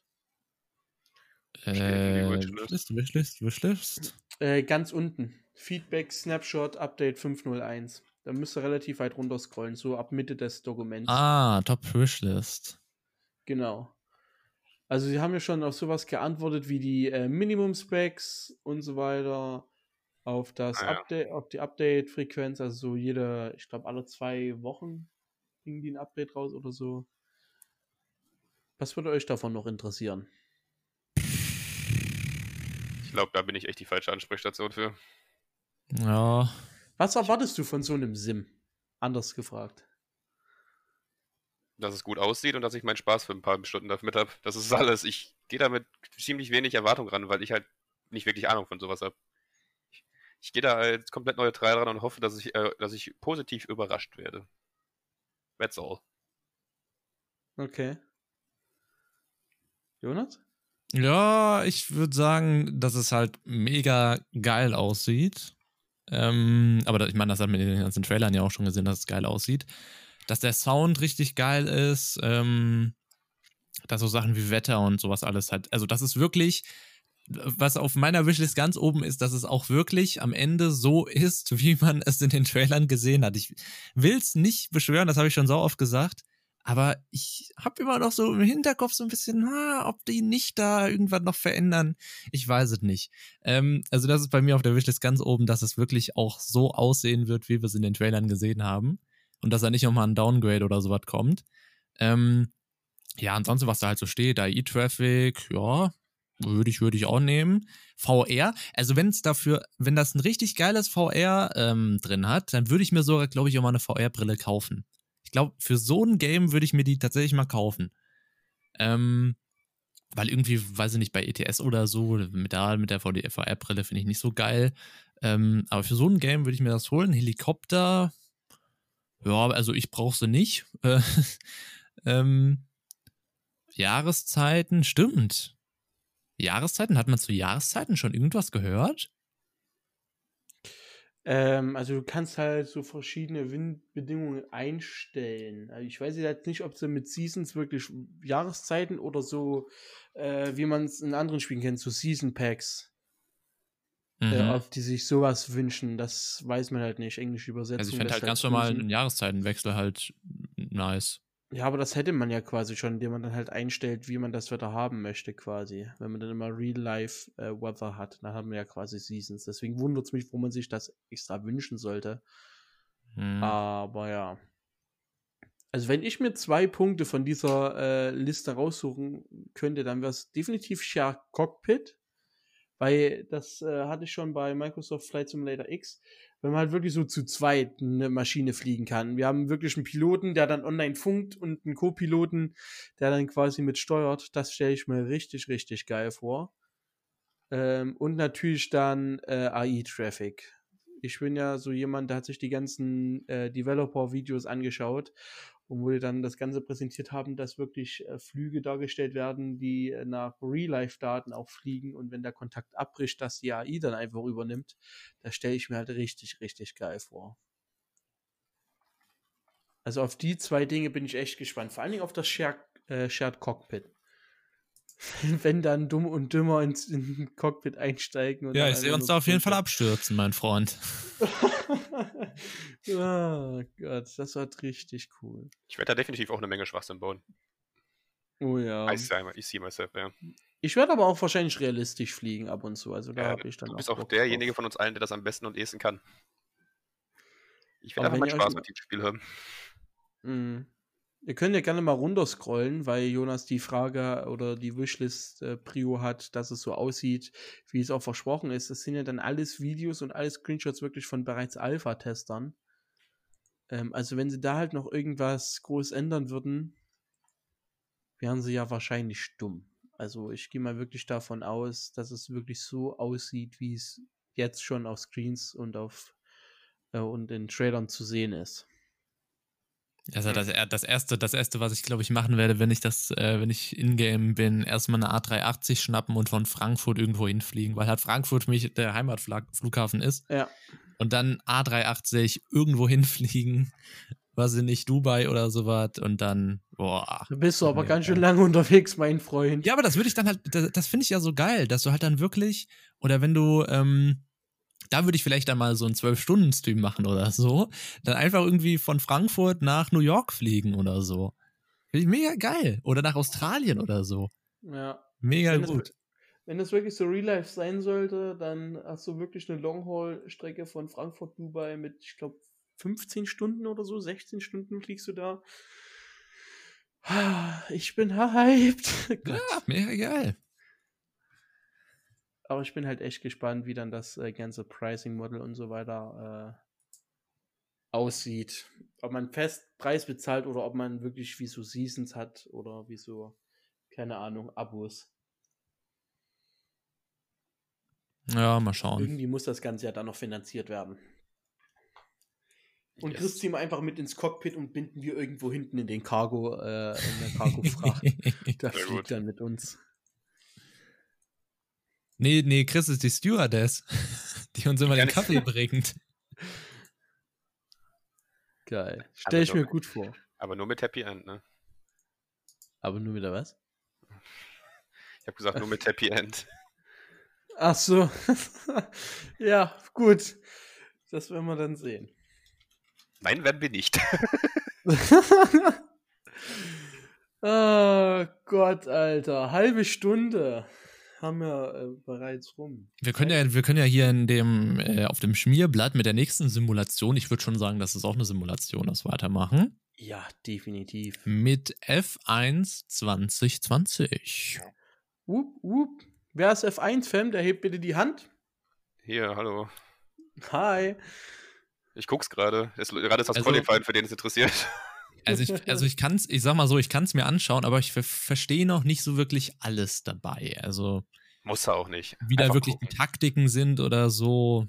Äh, Wishlist, Wishlist, Wishlist. Äh, ganz unten. Feedback, Snapshot, Update 501. Da müsst ihr relativ weit runter scrollen, so ab Mitte des Dokuments. Ah, Top Wishlist. Genau. Also sie haben ja schon auf sowas geantwortet wie die äh, Minimum Specs und so weiter, auf das ah, ja. Update, auf die Update-Frequenz, also so jede, ich glaube alle zwei Wochen ging die ein Update raus oder so. Was würde euch davon noch interessieren? Ich glaube, da bin ich echt die falsche Ansprechstation für. Ja. Was erwartest du von so einem Sim? Anders gefragt. Dass es gut aussieht und dass ich meinen Spaß für ein paar Stunden damit habe. Das ist alles. Ich gehe damit ziemlich wenig Erwartung ran, weil ich halt nicht wirklich Ahnung von sowas habe. Ich, ich gehe da als komplett neutral ran und hoffe, dass ich, äh, dass ich positiv überrascht werde. That's all. Okay. Jonas? Ja, ich würde sagen, dass es halt mega geil aussieht. Ähm, aber ich meine, das hat man in den ganzen Trailern ja auch schon gesehen, dass es geil aussieht. Dass der Sound richtig geil ist, ähm, dass so Sachen wie Wetter und sowas alles halt. Also, das ist wirklich, was auf meiner Wishlist ganz oben ist, dass es auch wirklich am Ende so ist, wie man es in den Trailern gesehen hat. Ich will es nicht beschwören, das habe ich schon so oft gesagt. Aber ich habe immer noch so im Hinterkopf so ein bisschen, ha, ob die nicht da irgendwann noch verändern. Ich weiß es nicht. Ähm, also das ist bei mir auf der Wishlist ganz oben, dass es wirklich auch so aussehen wird, wie wir es in den Trailern gesehen haben. Und dass da nicht nochmal ein Downgrade oder sowas kommt. Ähm, ja, ansonsten, was da halt so steht, AI-Traffic, ja, würde ich, würde ich auch nehmen. VR, also wenn es dafür, wenn das ein richtig geiles VR ähm, drin hat, dann würde ich mir sogar, glaube ich, auch mal eine VR-Brille kaufen. Ich glaube, für so ein Game würde ich mir die tatsächlich mal kaufen. Ähm, weil irgendwie, weiß ich nicht, bei ETS oder so, mit der, mit der VR-Brille finde ich nicht so geil. Ähm, aber für so ein Game würde ich mir das holen. Helikopter, ja, also ich brauche sie nicht. Äh, ähm, Jahreszeiten, stimmt. Jahreszeiten, hat man zu Jahreszeiten schon irgendwas gehört? Ähm, also du kannst halt so verschiedene Windbedingungen einstellen. Also ich weiß jetzt nicht, ob sie mit Seasons wirklich Jahreszeiten oder so, äh, wie man es in anderen Spielen kennt, so Season Packs. mhm. äh, auf die sich sowas wünschen. Das weiß man halt nicht. Englisch übersetzen. Also ich fände halt ganz normal einen Jahreszeitenwechsel halt nice. Ja, aber das hätte man ja quasi schon, indem man dann halt einstellt, wie man das Wetter haben möchte, quasi. Wenn man dann immer Real-Life-Weather äh, hat, dann haben wir ja quasi Seasons. Deswegen wundert es mich, wo man sich das extra wünschen sollte. Hm. Aber ja. Also, wenn ich mir zwei Punkte von dieser äh, Liste raussuchen könnte, dann wäre es definitiv Shark Cockpit. Weil das äh, hatte ich schon bei Microsoft Flight Simulator X wenn man halt wirklich so zu zweit eine Maschine fliegen kann. Wir haben wirklich einen Piloten, der dann online funkt und einen Co-Piloten, der dann quasi mit steuert. Das stelle ich mir richtig, richtig geil vor. Ähm, und natürlich dann äh, AI-Traffic. Ich bin ja so jemand, der hat sich die ganzen äh, Developer-Videos angeschaut und wo wir dann das Ganze präsentiert haben, dass wirklich äh, Flüge dargestellt werden, die äh, nach Real-Life-Daten auch fliegen und wenn der Kontakt abbricht, dass die AI dann einfach übernimmt, da stelle ich mir halt richtig, richtig geil vor. Also auf die zwei Dinge bin ich echt gespannt. Vor allen Dingen auf das Shared, äh, Shared Cockpit. wenn dann dumm und dümmer ins, in Cockpit einsteigen. ja, ich sehe uns da auf jeden Fall abstürzen, mein Freund. oh Gott, das war richtig cool. Ich werde da definitiv auch eine Menge Schwachsinn bauen. Oh ja. Ich, ich sehe myself, ja. Ich werde aber auch wahrscheinlich realistisch fliegen ab und zu. Also da ja, habe ich dann. Du bist auch, auch derjenige drauf. von uns allen, der das am besten und ehesten kann. Ich will einfach mal Spaß mit dem Spiel haben. Mhm. Ihr könnt ja gerne mal runterscrollen, weil Jonas die Frage oder die Wishlist äh, Prio hat, dass es so aussieht, wie es auch versprochen ist. Das sind ja dann alles Videos und alles Screenshots wirklich von bereits Alpha-Testern. Ähm, also wenn sie da halt noch irgendwas groß ändern würden, wären sie ja wahrscheinlich stumm. Also ich gehe mal wirklich davon aus, dass es wirklich so aussieht, wie es jetzt schon auf Screens und auf äh, und in Trailern zu sehen ist. Also das, das erste, das erste, was ich glaube ich machen werde, wenn ich das, äh, wenn ich in-game bin, erstmal eine A380 schnappen und von Frankfurt irgendwo hinfliegen, weil halt Frankfurt für mich der Heimatflughafen ist. Ja. Und dann A380 irgendwo hinfliegen, was in nicht Dubai oder sowas und dann, boah. Da bist du aber ja, ganz schön lange unterwegs, mein Freund. Ja, aber das würde ich dann halt, das, das finde ich ja so geil, dass du halt dann wirklich, oder wenn du, ähm, da würde ich vielleicht dann mal so einen Zwölf-Stunden-Stream machen oder so. Dann einfach irgendwie von Frankfurt nach New York fliegen oder so. Finde ich mega geil. Oder nach Australien oder so. Ja. Mega wenn gut. Es, wenn es wirklich so Real Life sein sollte, dann hast du wirklich eine Long-Haul-Strecke von Frankfurt, Dubai mit, ich glaube, 15 Stunden oder so, 16 Stunden fliegst du da. Ich bin hyped. ja, mega geil. Aber ich bin halt echt gespannt, wie dann das äh, ganze Pricing-Model und so weiter äh, aussieht. Ob man Festpreis bezahlt oder ob man wirklich wie so Seasons hat oder wie so, keine Ahnung, Abos. Ja, mal schauen. Irgendwie muss das Ganze ja dann noch finanziert werden. Und yes. Ziehen wir einfach mit ins Cockpit und binden wir irgendwo hinten in den Cargo, äh, in der Cargo-Fracht. da fliegt dann mit uns. Nee, nee, Chris ist die Stewardess, die uns immer den Kaffee bringt. Geil. Stell ich mir gut vor. Aber nur mit Happy End, ne? Aber nur mit der was? Ich habe gesagt, nur mit Happy End. Ach so. ja, gut. Das werden wir dann sehen. Nein, werden wir nicht. oh Gott, Alter. Halbe Stunde haben wir äh, bereits rum. Wir können ja, wir können ja hier in dem, äh, auf dem Schmierblatt mit der nächsten Simulation, ich würde schon sagen, das ist auch eine Simulation, das weitermachen. Ja, definitiv. Mit F1 2020. Wupp, wupp. Wer ist F1-Fan, der hebt bitte die Hand. Hier, hallo. Hi. Ich guck's gerade. Gerade ist das also, Qualifying, für den es interessiert. Also ich, also ich kann es, ich sag mal so, ich kann es mir anschauen, aber ich verstehe noch nicht so wirklich alles dabei. Also muss er auch nicht. Wie da wirklich gucken. die Taktiken sind oder so.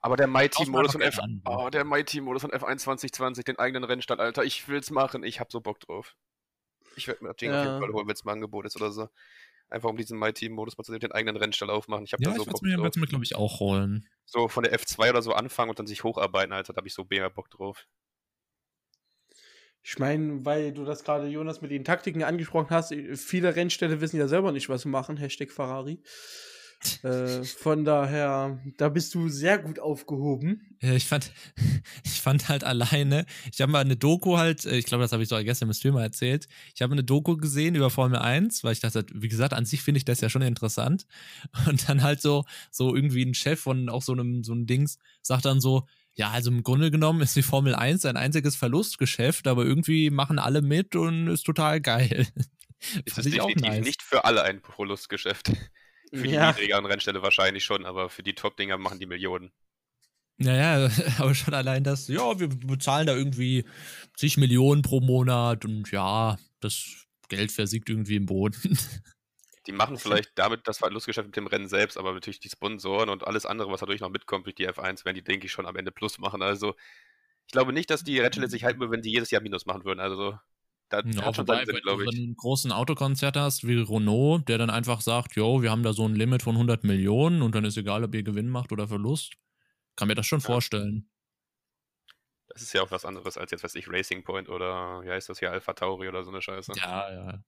Aber der Mighty-Modus von, F oh, der Mighty -Modus von F1 2020, den eigenen Rennstand, Alter, ich will's machen, ich hab so Bock drauf. Ich werde mir das Ding ja. auf jeden Fall holen, wenn es mal ein Angebot ist oder so. Einfach um diesen Mighty-Modus mal zu sehen, den eigenen Rennstall aufmachen. Ich habe ja, da so Bock mir, drauf. mir, glaube ich, auch holen. So von der F2 oder so anfangen und dann sich hocharbeiten, Alter, da habe ich so mega Bock drauf. Ich meine, weil du das gerade, Jonas, mit den Taktiken angesprochen hast, viele Rennställe wissen ja selber nicht, was sie machen. Hashtag Ferrari. Äh, von daher, da bist du sehr gut aufgehoben. Ich fand, ich fand halt alleine, ich habe mal eine Doku halt, äh, ich glaube, das habe ich so gestern im Streamer erzählt. Ich habe eine Doku gesehen über Formel 1, weil ich dachte, wie gesagt, an sich finde ich das ja schon interessant. Und dann halt so, so irgendwie ein Chef von auch so einem, so einem Dings sagt dann so, ja, also im Grunde genommen ist die Formel 1 ein einziges Verlustgeschäft, aber irgendwie machen alle mit und ist total geil. Ist es definitiv nice. nicht für alle ein Verlustgeschäft. Für ja. die niedrigeren Rennstelle wahrscheinlich schon, aber für die Top-Dinger machen die Millionen. Naja, aber schon allein das, ja, wir bezahlen da irgendwie zig Millionen pro Monat und ja, das Geld versiegt irgendwie im Boden. Die machen vielleicht damit das Verlustgeschäft mit dem Rennen selbst, aber natürlich die Sponsoren und alles andere, was dadurch noch mitkommt durch die F1, werden die, denke ich, schon am Ende Plus machen. Also ich glaube nicht, dass die Rennstelle sich halten würden, wenn die jedes Jahr Minus machen würden. Also da ja, hat schon wobei, Sinn, glaube ich. Wenn du einen großen Autokonzert hast wie Renault, der dann einfach sagt, jo, wir haben da so ein Limit von 100 Millionen und dann ist egal, ob ihr Gewinn macht oder Verlust, kann mir das schon ja. vorstellen. Das ist ja auch was anderes als jetzt, weiß ich, Racing Point oder wie heißt das hier, Alpha Tauri oder so eine Scheiße. Ja, ja.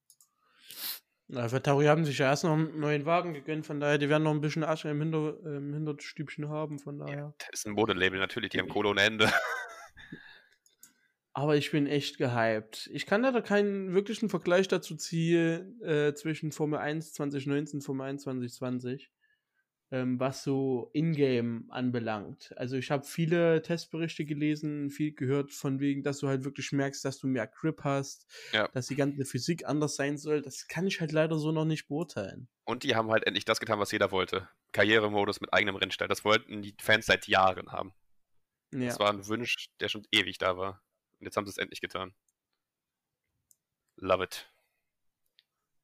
Alpha Tauri haben sich ja erst noch einen neuen Wagen gegönnt, von daher, die werden noch ein bisschen Asche im, Hinter, im Hinterstübchen haben, von daher. Ja, das ist ein Modelabel natürlich, die haben Kohle ohne Ende. Aber ich bin echt gehypt. Ich kann da keinen wirklichen Vergleich dazu ziehen äh, zwischen Formel 1 2019 und Formel 1 2020, ähm, was so Ingame anbelangt. Also ich habe viele Testberichte gelesen, viel gehört von wegen, dass du halt wirklich merkst, dass du mehr Grip hast, ja. dass die ganze Physik anders sein soll. Das kann ich halt leider so noch nicht beurteilen. Und die haben halt endlich das getan, was jeder wollte. Karrieremodus mit eigenem Rennstall. Das wollten die Fans seit Jahren haben. Ja. Das war ein Wunsch, der schon ewig da war. Und jetzt haben sie es endlich getan. Love it.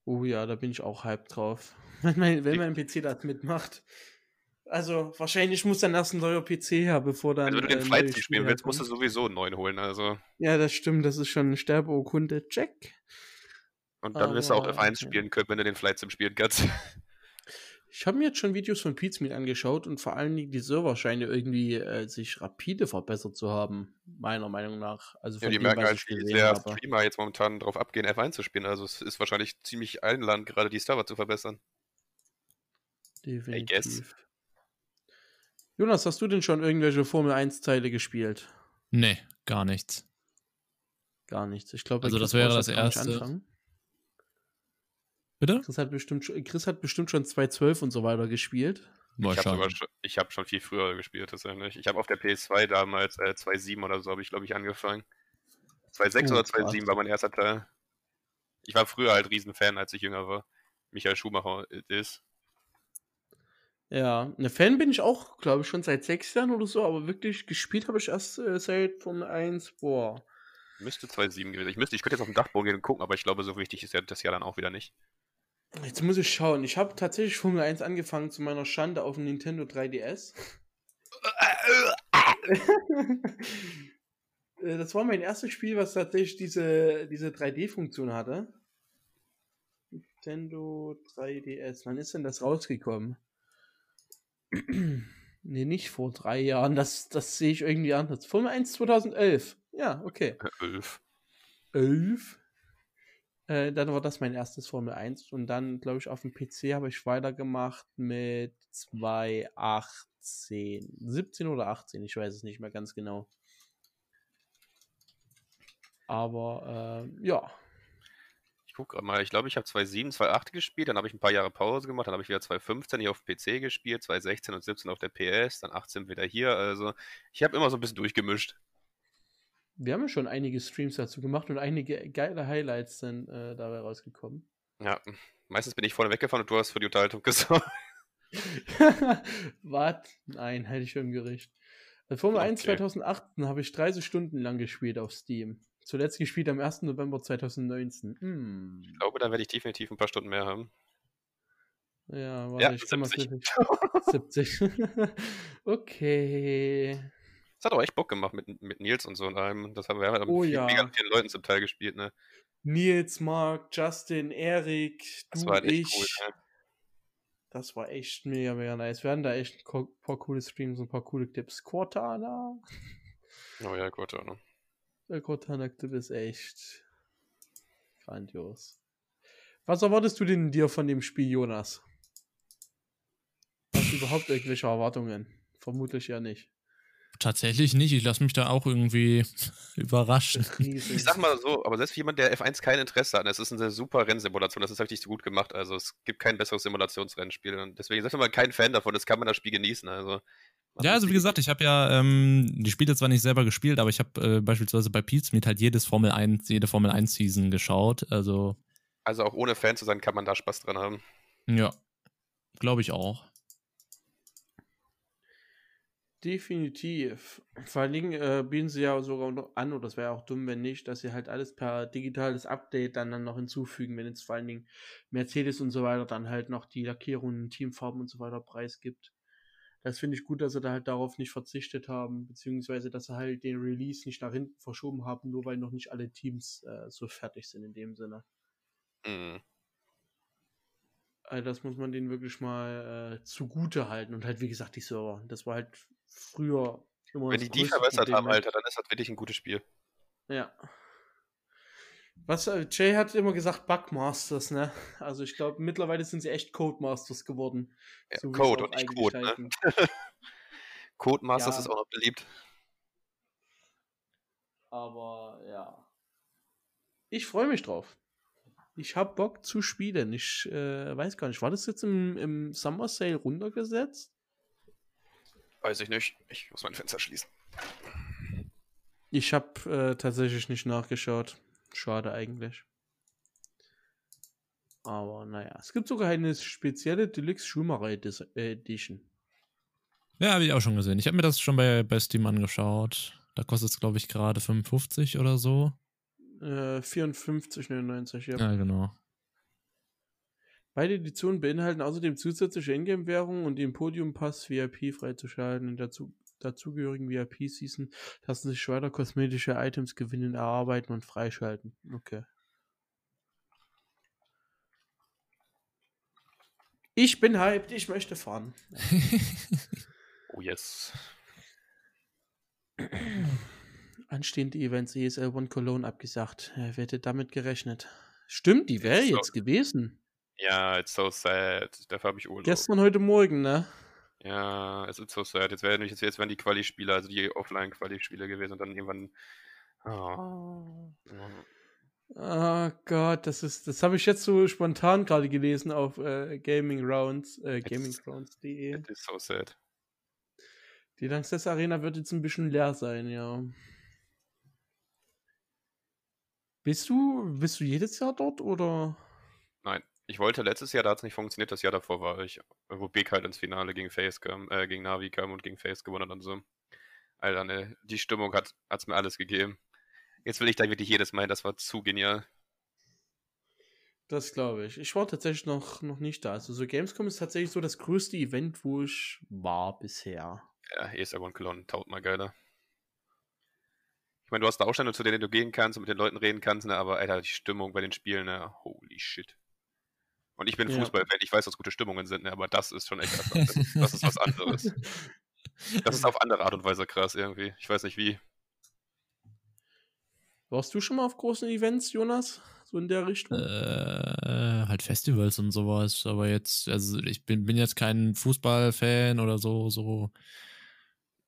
Oh ja, da bin ich auch hype drauf. Wenn mein, wenn mein PC das mitmacht. Also, wahrscheinlich muss dann erst ein neuer PC her, bevor dann. Also, wenn du den äh, Flight spielen willst, musst du sowieso einen neuen holen. Also. Ja, das stimmt, das ist schon ein Sterbeurkunde. Check. Und dann wirst du auch F1 spielen können, wenn du den Flight Sim spielen kannst. Ich habe mir jetzt schon Videos von Pizmeet angeschaut und vor allen Dingen die Server scheinen irgendwie äh, sich rapide verbessert zu haben, meiner Meinung nach. Also ja, die dem, merken halt, wie sehr Streamer jetzt momentan darauf abgehen, F1 zu spielen. Also es ist wahrscheinlich ziemlich einladend, gerade die Server zu verbessern. Definitiv. Jonas, hast du denn schon irgendwelche Formel 1-Teile gespielt? Nee, gar nichts. Gar nichts. Ich glaube, also das wäre das erste. Bitte? Chris hat bestimmt, Chris hat bestimmt schon 2.12 und so weiter gespielt. ich habe schon, hab schon viel früher gespielt, tatsächlich. Ich habe auf der PS2 damals äh, 2.7 oder so, habe ich, glaube ich, angefangen. 2.6 oh, oder 2.7 war mein erster Teil. Ich war früher halt Riesenfan, als ich jünger war. Michael Schumacher ist. Ja, eine Fan bin ich auch, glaube ich, schon seit sechs Jahren oder so, aber wirklich gespielt habe ich erst äh, seit von 1, boah. Müsste 2.7 gewesen. Ich müsste, ich könnte jetzt auf den Dachboden gehen und gucken, aber ich glaube, so wichtig ist ja das Jahr dann auch wieder nicht. Jetzt muss ich schauen. Ich habe tatsächlich Formel 1 angefangen zu meiner Schande auf dem Nintendo 3DS. Äh, das war mein erstes Spiel, was tatsächlich diese, diese 3D-Funktion hatte. Nintendo 3DS. Wann ist denn das rausgekommen? nee, nicht vor drei Jahren. Das, das sehe ich irgendwie anders. Formel 1 2011. Ja, okay. 11. 11? Äh, dann war das mein erstes Formel 1 und dann, glaube ich, auf dem PC habe ich weitergemacht mit 2018. 17 oder 18, ich weiß es nicht mehr ganz genau. Aber äh, ja. Ich gucke mal, ich glaube, ich habe 2007, 2008 gespielt, dann habe ich ein paar Jahre Pause gemacht, dann habe ich wieder 2015 hier auf dem PC gespielt, 2016 und 17 auf der PS, dann 18 wieder hier. Also ich habe immer so ein bisschen durchgemischt wir haben ja schon einige Streams dazu gemacht und einige geile Highlights sind äh, dabei rausgekommen. Ja, meistens bin ich vorne weggefahren und du hast für die Unterhaltung gesorgt. Was? Nein, hätte ich schon im Gericht. Also Formel okay. 1 2018 habe ich 30 Stunden lang gespielt auf Steam. Zuletzt gespielt am 1. November 2019. Hm. Ich glaube, da werde ich definitiv ein paar Stunden mehr haben. Ja, warte, ja, ich 70. 70. okay. Das hat auch echt Bock gemacht mit, mit Nils und so und allem. Das haben wir mit oh, ja. mega vielen Leuten zum Teil gespielt, ne? Nils, Mark, Justin, Erik, du, halt ich. Cool, ne? Das war echt mega, mega nice. Wir hatten da echt ein paar coole Streams und ein paar coole Clips. Cortana. Oh ja, Cortana. Der Cortana-Clip ist echt grandios. Was erwartest du denn dir von dem Spiel, Jonas? du überhaupt irgendwelche Erwartungen? Vermutlich ja nicht. Tatsächlich nicht. Ich lasse mich da auch irgendwie überraschen. Ich sag mal so, aber selbst jemand, der F1 kein Interesse hat, es ist eine super Rennsimulation, das ist richtig gut gemacht. Also es gibt kein besseres Simulationsrennspiel. Und deswegen, selbst wenn man kein Fan davon ist, kann man das Spiel genießen. Also, ja, also wie gesagt, ich habe ja ähm, die Spiele zwar nicht selber gespielt, aber ich habe äh, beispielsweise bei Pete's Meet halt jedes Formel 1, jede Formel 1 Season geschaut. Also, also auch ohne Fan zu sein, kann man da Spaß dran haben. Ja, glaube ich auch. Definitiv. Vor allen Dingen äh, bieten sie ja sogar noch an, oder das wäre auch dumm, wenn nicht, dass sie halt alles per digitales Update dann, dann noch hinzufügen, wenn jetzt vor allen Dingen Mercedes und so weiter dann halt noch die Lackierungen, Teamfarben und so weiter preisgibt. Das finde ich gut, dass sie da halt darauf nicht verzichtet haben, beziehungsweise dass sie halt den Release nicht nach hinten verschoben haben, nur weil noch nicht alle Teams äh, so fertig sind in dem Sinne. Mhm. Also das muss man denen wirklich mal äh, zugute halten. Und halt, wie gesagt, die Server. Das war halt früher immer Wenn die die verbessert haben, Alter, dann ist das wirklich ein gutes Spiel. Ja. Was, äh, Jay hat immer gesagt Bugmasters, ne? Also ich glaube, mittlerweile sind sie echt Codemasters geworden. Ja, so Code und nicht Code, ne? Codemasters ja. ist auch noch beliebt. Aber ja. Ich freue mich drauf. Ich habe Bock zu spielen. Ich äh, weiß gar nicht, war das jetzt im, im Summer Sale runtergesetzt? Weiß ich nicht. Ich muss mein Fenster schließen. Ich habe äh, tatsächlich nicht nachgeschaut. Schade eigentlich. Aber naja, es gibt sogar eine spezielle Deluxe Schumacher Edition. Ja, habe ich auch schon gesehen. Ich habe mir das schon bei, bei Steam angeschaut. Da kostet es, glaube ich, gerade 55 oder so. Äh, 54,99, ja. Ja, genau. Beide Editionen beinhalten außerdem zusätzliche Ingame-Währung und den Podium-Pass VIP freizuschalten. In der dazugehörigen VIP-Season lassen sich weiter kosmetische Items gewinnen, erarbeiten und freischalten. Okay. Ich bin hyped, ich möchte fahren. oh yes. Anstehende Events ESL One Cologne abgesagt. Wer hätte damit gerechnet? Stimmt, die wäre jetzt gewesen. Ja, it's so sad. Dafür habe ich Urlaub. Gestern, heute Morgen, ne? Ja, es ist so sad. Jetzt werden, jetzt, jetzt werden die Quali-Spiele, also die Offline-Quali-Spiele gewesen und dann irgendwann. Oh. oh Gott, das ist, das habe ich jetzt so spontan gerade gelesen auf äh, Gaming Rounds, äh, gaminggrounds.de. Das ist so sad. Die Lanxess Arena wird jetzt ein bisschen leer sein, ja. Bist du, bist du jedes Jahr dort oder? Nein. Ich wollte letztes Jahr, da hat es nicht funktioniert, das Jahr davor war ich, wo Big halt ins Finale gegen Face kam, äh, gegen Navi kam und gegen Face gewonnen hat und so. Alter, ne, die Stimmung hat es mir alles gegeben. Jetzt will ich da wirklich jedes Mal, das war zu genial. Das glaube ich. Ich war tatsächlich noch, noch nicht da. Also so Gamescom ist tatsächlich so das größte Event, wo ich war bisher. Ja, hier ist aber ein Cologne tausendmal geiler. Ich meine, du hast da Ausstände, zu denen du gehen kannst und mit den Leuten reden kannst, ne, aber Alter, die Stimmung bei den Spielen, ne, holy shit. Und ich bin ja. Fußballfan, ich weiß, was gute Stimmungen sind, ne, aber das ist schon echt, das, das ist was anderes. Das ist auf andere Art und Weise krass irgendwie. Ich weiß nicht wie. Warst du schon mal auf großen Events, Jonas? So in der Richtung? Äh, halt Festivals und sowas. Aber jetzt, also ich bin, bin jetzt kein Fußballfan oder so, so,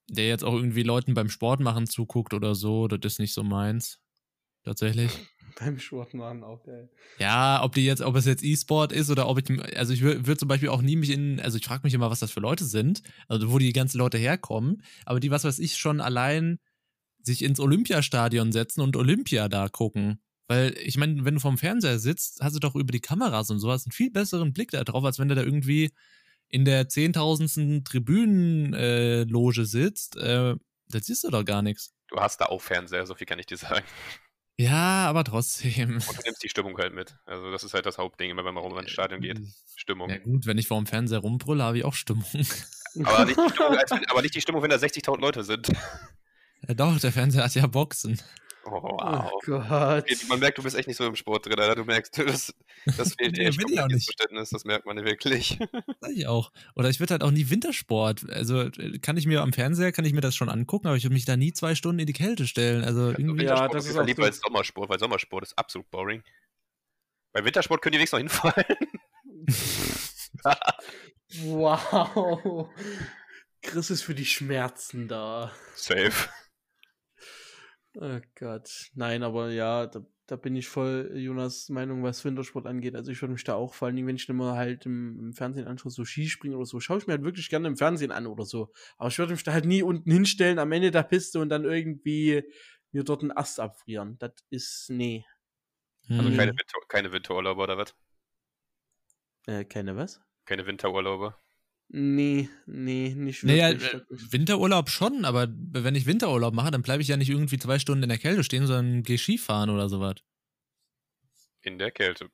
der jetzt auch irgendwie Leuten beim Sport machen zuguckt oder so. Das ist nicht so meins. Tatsächlich. Beim Sportmann auch geil. Ja, ob die jetzt, ob es jetzt E-Sport ist oder ob ich, also ich würde zum Beispiel auch nie mich in, also ich frage mich immer, was das für Leute sind, also wo die ganzen Leute herkommen, aber die, was weiß ich, schon allein sich ins Olympiastadion setzen und Olympia da gucken. Weil, ich meine, wenn du vorm Fernseher sitzt, hast du doch über die Kameras und sowas einen viel besseren Blick da drauf, als wenn du da irgendwie in der zehntausendsten Tribünenloge äh, sitzt. Äh, da siehst du doch gar nichts. Du hast da auch Fernseher, so viel kann ich dir sagen. Ja, aber trotzdem. Und du nimmst die Stimmung halt mit. Also das ist halt das Hauptding, immer wenn man rum ins Stadion geht. Stimmung. Ja gut, wenn ich vor dem Fernseher rumbrülle, habe ich auch Stimmung. Aber nicht die Stimmung, aber nicht die Stimmung wenn da 60.000 Leute sind. Ja doch, der Fernseher hat ja Boxen. Oh, wow. Oh Gott. Man merkt, du bist echt nicht so im Sport drin, Alter. Du merkst, das, das fehlt dir bin ich auch nicht. Verständnis, das merkt man wirklich. Sag ich auch. Oder ich würde halt auch nie Wintersport. Also kann ich mir am Fernseher, kann ich mir das schon angucken, aber ich würde mich da nie zwei Stunden in die Kälte stellen. Also irgendwie. Ja, das ist auch lieber als Sommersport, weil Sommersport ist absolut boring. Bei Wintersport können die wenigstens noch hinfallen. wow. Chris ist für die Schmerzen da. Safe. Oh Gott. Nein, aber ja, da, da bin ich voll Jonas Meinung, was Wintersport angeht. Also ich würde mich da auch, vor allen Dingen, wenn ich immer halt im, im Fernsehen anschaue, so Skispringen oder so, schaue ich mir halt wirklich gerne im Fernsehen an oder so. Aber ich würde mich da halt nie unten hinstellen am Ende der Piste und dann irgendwie mir dort einen Ast abfrieren. Das ist, nee. Also Hm. keine, Winter, keine Winterurlaube oder was? Äh, keine was? Keine Winterurlaube. Nee, nee, nicht Nee, ja, wirklich. äh, wirklich. Winterurlaub schon, aber wenn ich Winterurlaub mache, dann bleibe ich ja nicht irgendwie zwei Stunden in der Kälte stehen, sondern gehe Skifahren oder sowas. In der Kälte.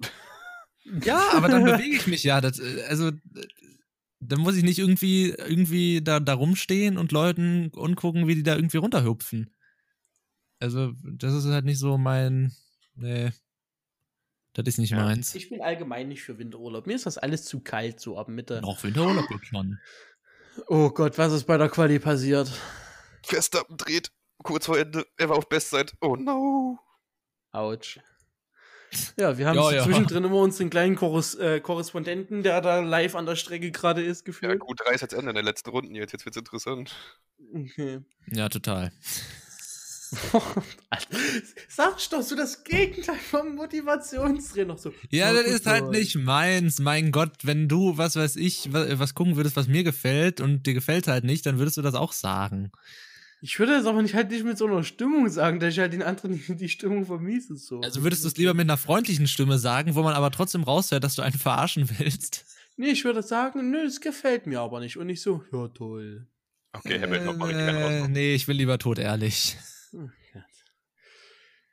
Ja, aber dann bewege ich mich ja. Das, äh, also, äh, dann muss ich nicht irgendwie, irgendwie da, da rumstehen und Leuten angucken, wie die da irgendwie runterhüpfen. Also, das ist halt nicht so mein. Nee. Das ist nicht Ja. meins. Ich bin allgemein nicht für Winterurlaub. Mir ist das alles zu kalt, so ab Mitte. Noch Winterurlaub geht schon. Oh Gott, was ist bei der Quali passiert? Verstappen dreht kurz vor Ende. Er war auf Bestzeit. Oh no. Autsch. Ja, wir haben Ja, ja. zwischendrin immer uns den kleinen Korres äh, Korrespondenten, der da live an der Strecke gerade ist, Ja, gefühlt. gut, drei ist jetzt Ende in der letzten Runden jetzt. Jetzt wird's interessant. Okay. Ja, total. Sagst doch so das Gegenteil vom Motivationstrainer. So, Ja, das ist halt nicht meins. Mein Gott, wenn du, was weiß ich, was, was gucken würdest, was mir gefällt und dir gefällt halt nicht, dann würdest du das auch sagen. Ich würde das aber nicht halt nicht mit so einer Stimmung sagen, dass ich halt den anderen die, Stimmung vermiese. So. Also würdest du es lieber mit einer freundlichen Stimme sagen, wo man aber trotzdem raushört, dass du einen verarschen willst. Nee, ich würde sagen, nö, es gefällt mir aber nicht. Und nicht so, ja toll. Okay, Hamilton nochmal richtig äh, raus. nee, ich will lieber tot ehrlich. Oh.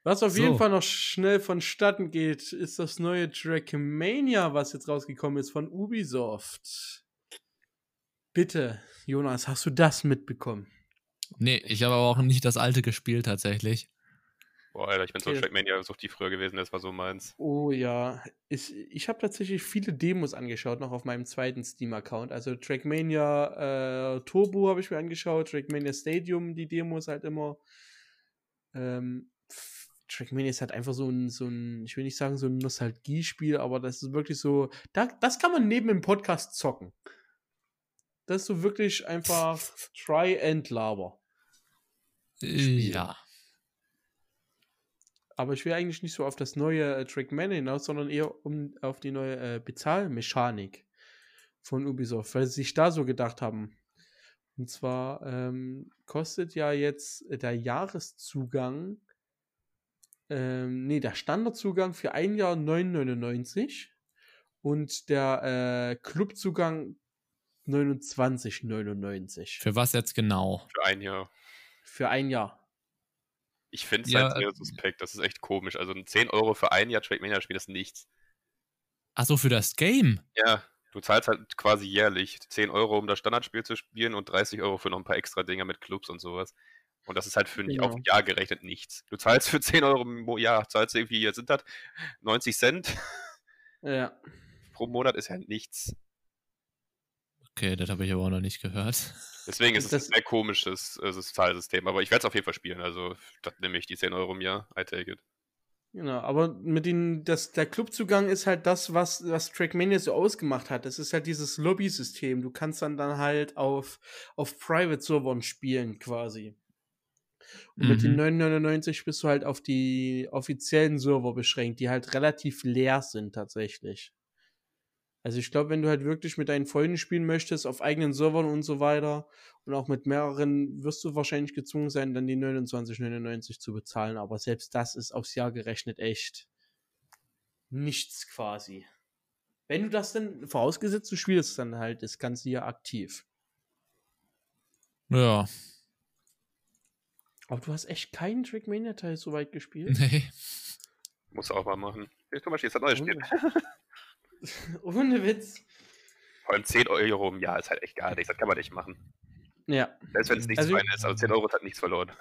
Was auf So. jeden Fall noch schnell vonstatten geht, ist das neue Trackmania, was jetzt rausgekommen ist von Ubisoft. Bitte, Jonas, hast du das mitbekommen? Nee, ich habe aber auch nicht das alte gespielt tatsächlich. Boah, Alter, ich bin so Okay. Trackmania so die früher gewesen, das war so meins. Oh ja, ich, ich habe tatsächlich viele Demos angeschaut, noch auf meinem zweiten Steam-Account. Also Trackmania äh, Turbo habe ich mir angeschaut, Trackmania Stadium, die Demos halt immer. Ähm, Trackmania ist halt einfach so ein, so ein, ich will nicht sagen so ein Nostalgiespiel, aber das ist wirklich so, da, das kann man neben dem Podcast zocken. Das ist so wirklich einfach Try and Laber. Ja. Aber ich will eigentlich nicht so auf das neue äh, Trackmania hinaus, sondern eher um auf die neue äh, Bezahlmechanik von Ubisoft, weil sie sich da so gedacht haben. Und zwar ähm, kostet ja jetzt äh, der Jahreszugang, ähm, nee, der Standardzugang für ein Jahr 9,99 und der äh, Clubzugang 29,99 Für was jetzt genau? Für ein Jahr. für ein Jahr. Ich finde es Ja, halt sehr suspekt. Das ist echt komisch. Also ein 10 Euro für ein Jahr Trackmania-Spiel ist nichts. Ach so, für das Game. Ja, du zahlst halt quasi jährlich 10 Euro, um das Standardspiel zu spielen und 30 Euro für noch ein paar extra Dinger mit Clubs und sowas. Und das ist halt für nicht auf Genau. ein Jahr gerechnet nichts. Du zahlst für 10 Euro im Jahr, zahlst du irgendwie, jetzt sind das 90 Cent Ja. pro Monat, ist ja nichts. Okay, das habe ich aber auch noch nicht gehört. Deswegen ist es Das- ein sehr komisches äh, Zahlsystem. Aber ich werde es auf jeden Fall spielen. Also, das nehme ich die 10 Euro im Jahr. I take it. Genau, aber mit den, das, der Clubzugang ist halt das, was, was Trackmania so ausgemacht hat. Es ist halt dieses Lobby-System. Du kannst dann dann halt auf, auf Private-Servern spielen, quasi. Und mit den Mhm. 9,99 bist du halt auf die offiziellen Server beschränkt, die halt relativ leer sind tatsächlich. Also ich glaube, wenn du halt wirklich mit deinen Freunden spielen möchtest, auf eigenen Servern und so weiter und auch mit mehreren, wirst du wahrscheinlich gezwungen sein, dann die 29,99 zu bezahlen. Aber selbst das ist aufs Jahr gerechnet echt nichts quasi. Wenn du das dann, vorausgesetzt du spielst dann halt das ganze Jahr aktiv. Ja. Aber du hast echt keinen Trackmania-Teil so weit gespielt. Nee. Muss auch mal machen. Guck mal, hier ist ein neues Spiel. Ohne, Witz. Vor allem 10 Euro im Jahr ist halt echt gar nichts. Das kann man nicht machen. Ja. Selbst wenn es nichts Also- für einen ist, aber 10 Euro hat nichts verloren.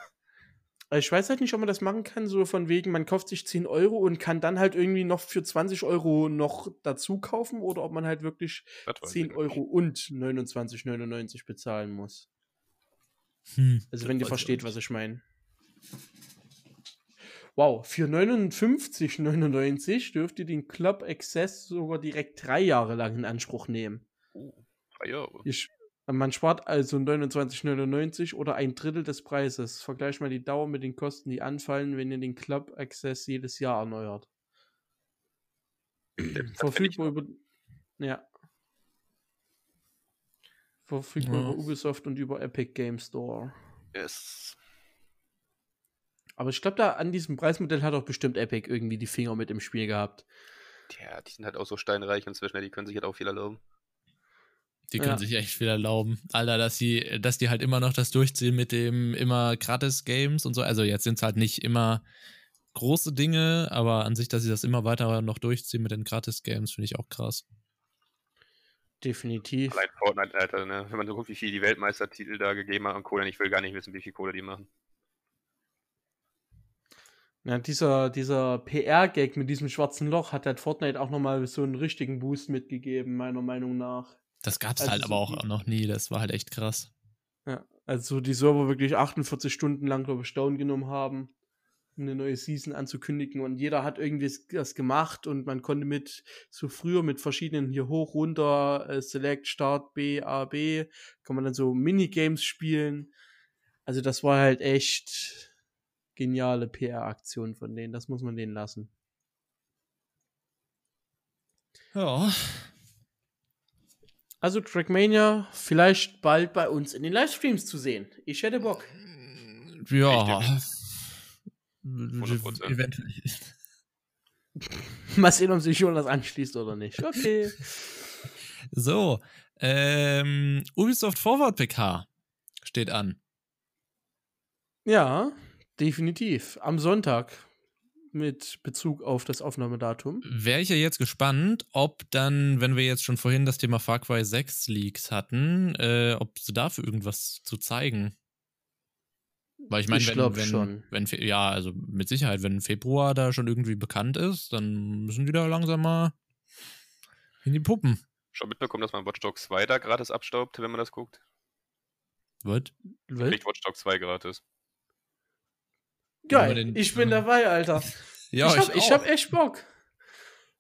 Also Ich weiß halt nicht, ob man das machen kann, so von wegen, man kauft sich 10 Euro und kann dann halt irgendwie noch für 20 Euro noch dazu kaufen oder ob man halt wirklich Das weiß ich 10 nicht. Euro und 29,99 bezahlen muss. Hm, Also wenn ihr versteht, was ich meine. Wow, für 59,99 dürft ihr den Club Access sogar direkt drei Jahre lang in Anspruch nehmen. Oh, drei Jahre. Ich, man spart also 29,99 oder ein Drittel des Preises. Vergleich mal die Dauer mit den Kosten, die anfallen, wenn ihr den Club Access jedes Jahr erneuert. Verfügbar über. Ja. Verfügbar Ja. über Ubisoft und über Epic Game Store. Yes. Aber ich glaube, da an diesem Preismodell hat auch bestimmt Epic irgendwie die Finger mit im Spiel gehabt. Tja, die sind halt auch so steinreich inzwischen, die können sich halt auch viel erlauben. Die können Ja. sich echt viel erlauben. Alter, dass die, dass die halt immer noch das durchziehen mit dem immer Gratis-Games und so. Also jetzt sind es halt nicht immer große Dinge, aber an sich, dass sie das immer weiter noch durchziehen mit den Gratis-Games, finde ich auch krass. Definitiv. Allein Fortnite, Alter, ne? Wenn man so guckt, wie viel die Weltmeistertitel da gegeben haben an Kohle, ich will gar nicht wissen, wie viel Kohle die machen. Ja, dieser, dieser PR-Gag mit diesem schwarzen Loch hat halt Fortnite auch nochmal so einen richtigen Boost mitgegeben, meiner Meinung nach. Das gab es Also halt aber auch noch nie. Das war halt echt krass. Ja, also die Server wirklich 48 Stunden lang, glaube ich, down genommen haben, um eine neue Season anzukündigen. Und jeder hat irgendwie das gemacht und man konnte mit, so früher mit verschiedenen hier hoch, runter, äh, Select, Start, B, A, B, kann man dann so Minigames spielen. Also das war halt echt geniale PR-Aktion von denen. Das muss man denen lassen. Ja. Also Trackmania vielleicht bald bei uns in den Livestreams zu sehen. Ich hätte Bock. Ja. 100%. Eventuell. Mal sehen, ob sich Jonas anschließt oder nicht. Okay. So. Ähm, Ubisoft Forward PK steht an. Ja, definitiv. Am Sonntag mit Bezug auf das Aufnahmedatum. Wäre ich ja jetzt gespannt, ob dann, wenn wir jetzt schon vorhin das Thema Far Cry 6 Leaks hatten, äh, ob sie dafür irgendwas zu zeigen. Weil ich meine, wenn, wenn, schon. wenn, ja, also mit Sicherheit, wenn Februar da schon irgendwie bekannt ist, dann müssen die da langsam mal in die Puppen. Schon mitbekommen, dass man Watch Dogs 2 da gratis abstaubt, wenn man das guckt? Wird? Kriegt Watch Dogs 2 gratis. Geil. den- ich bin dabei, Alter. Ja, ich, hab, ich, hab echt Bock.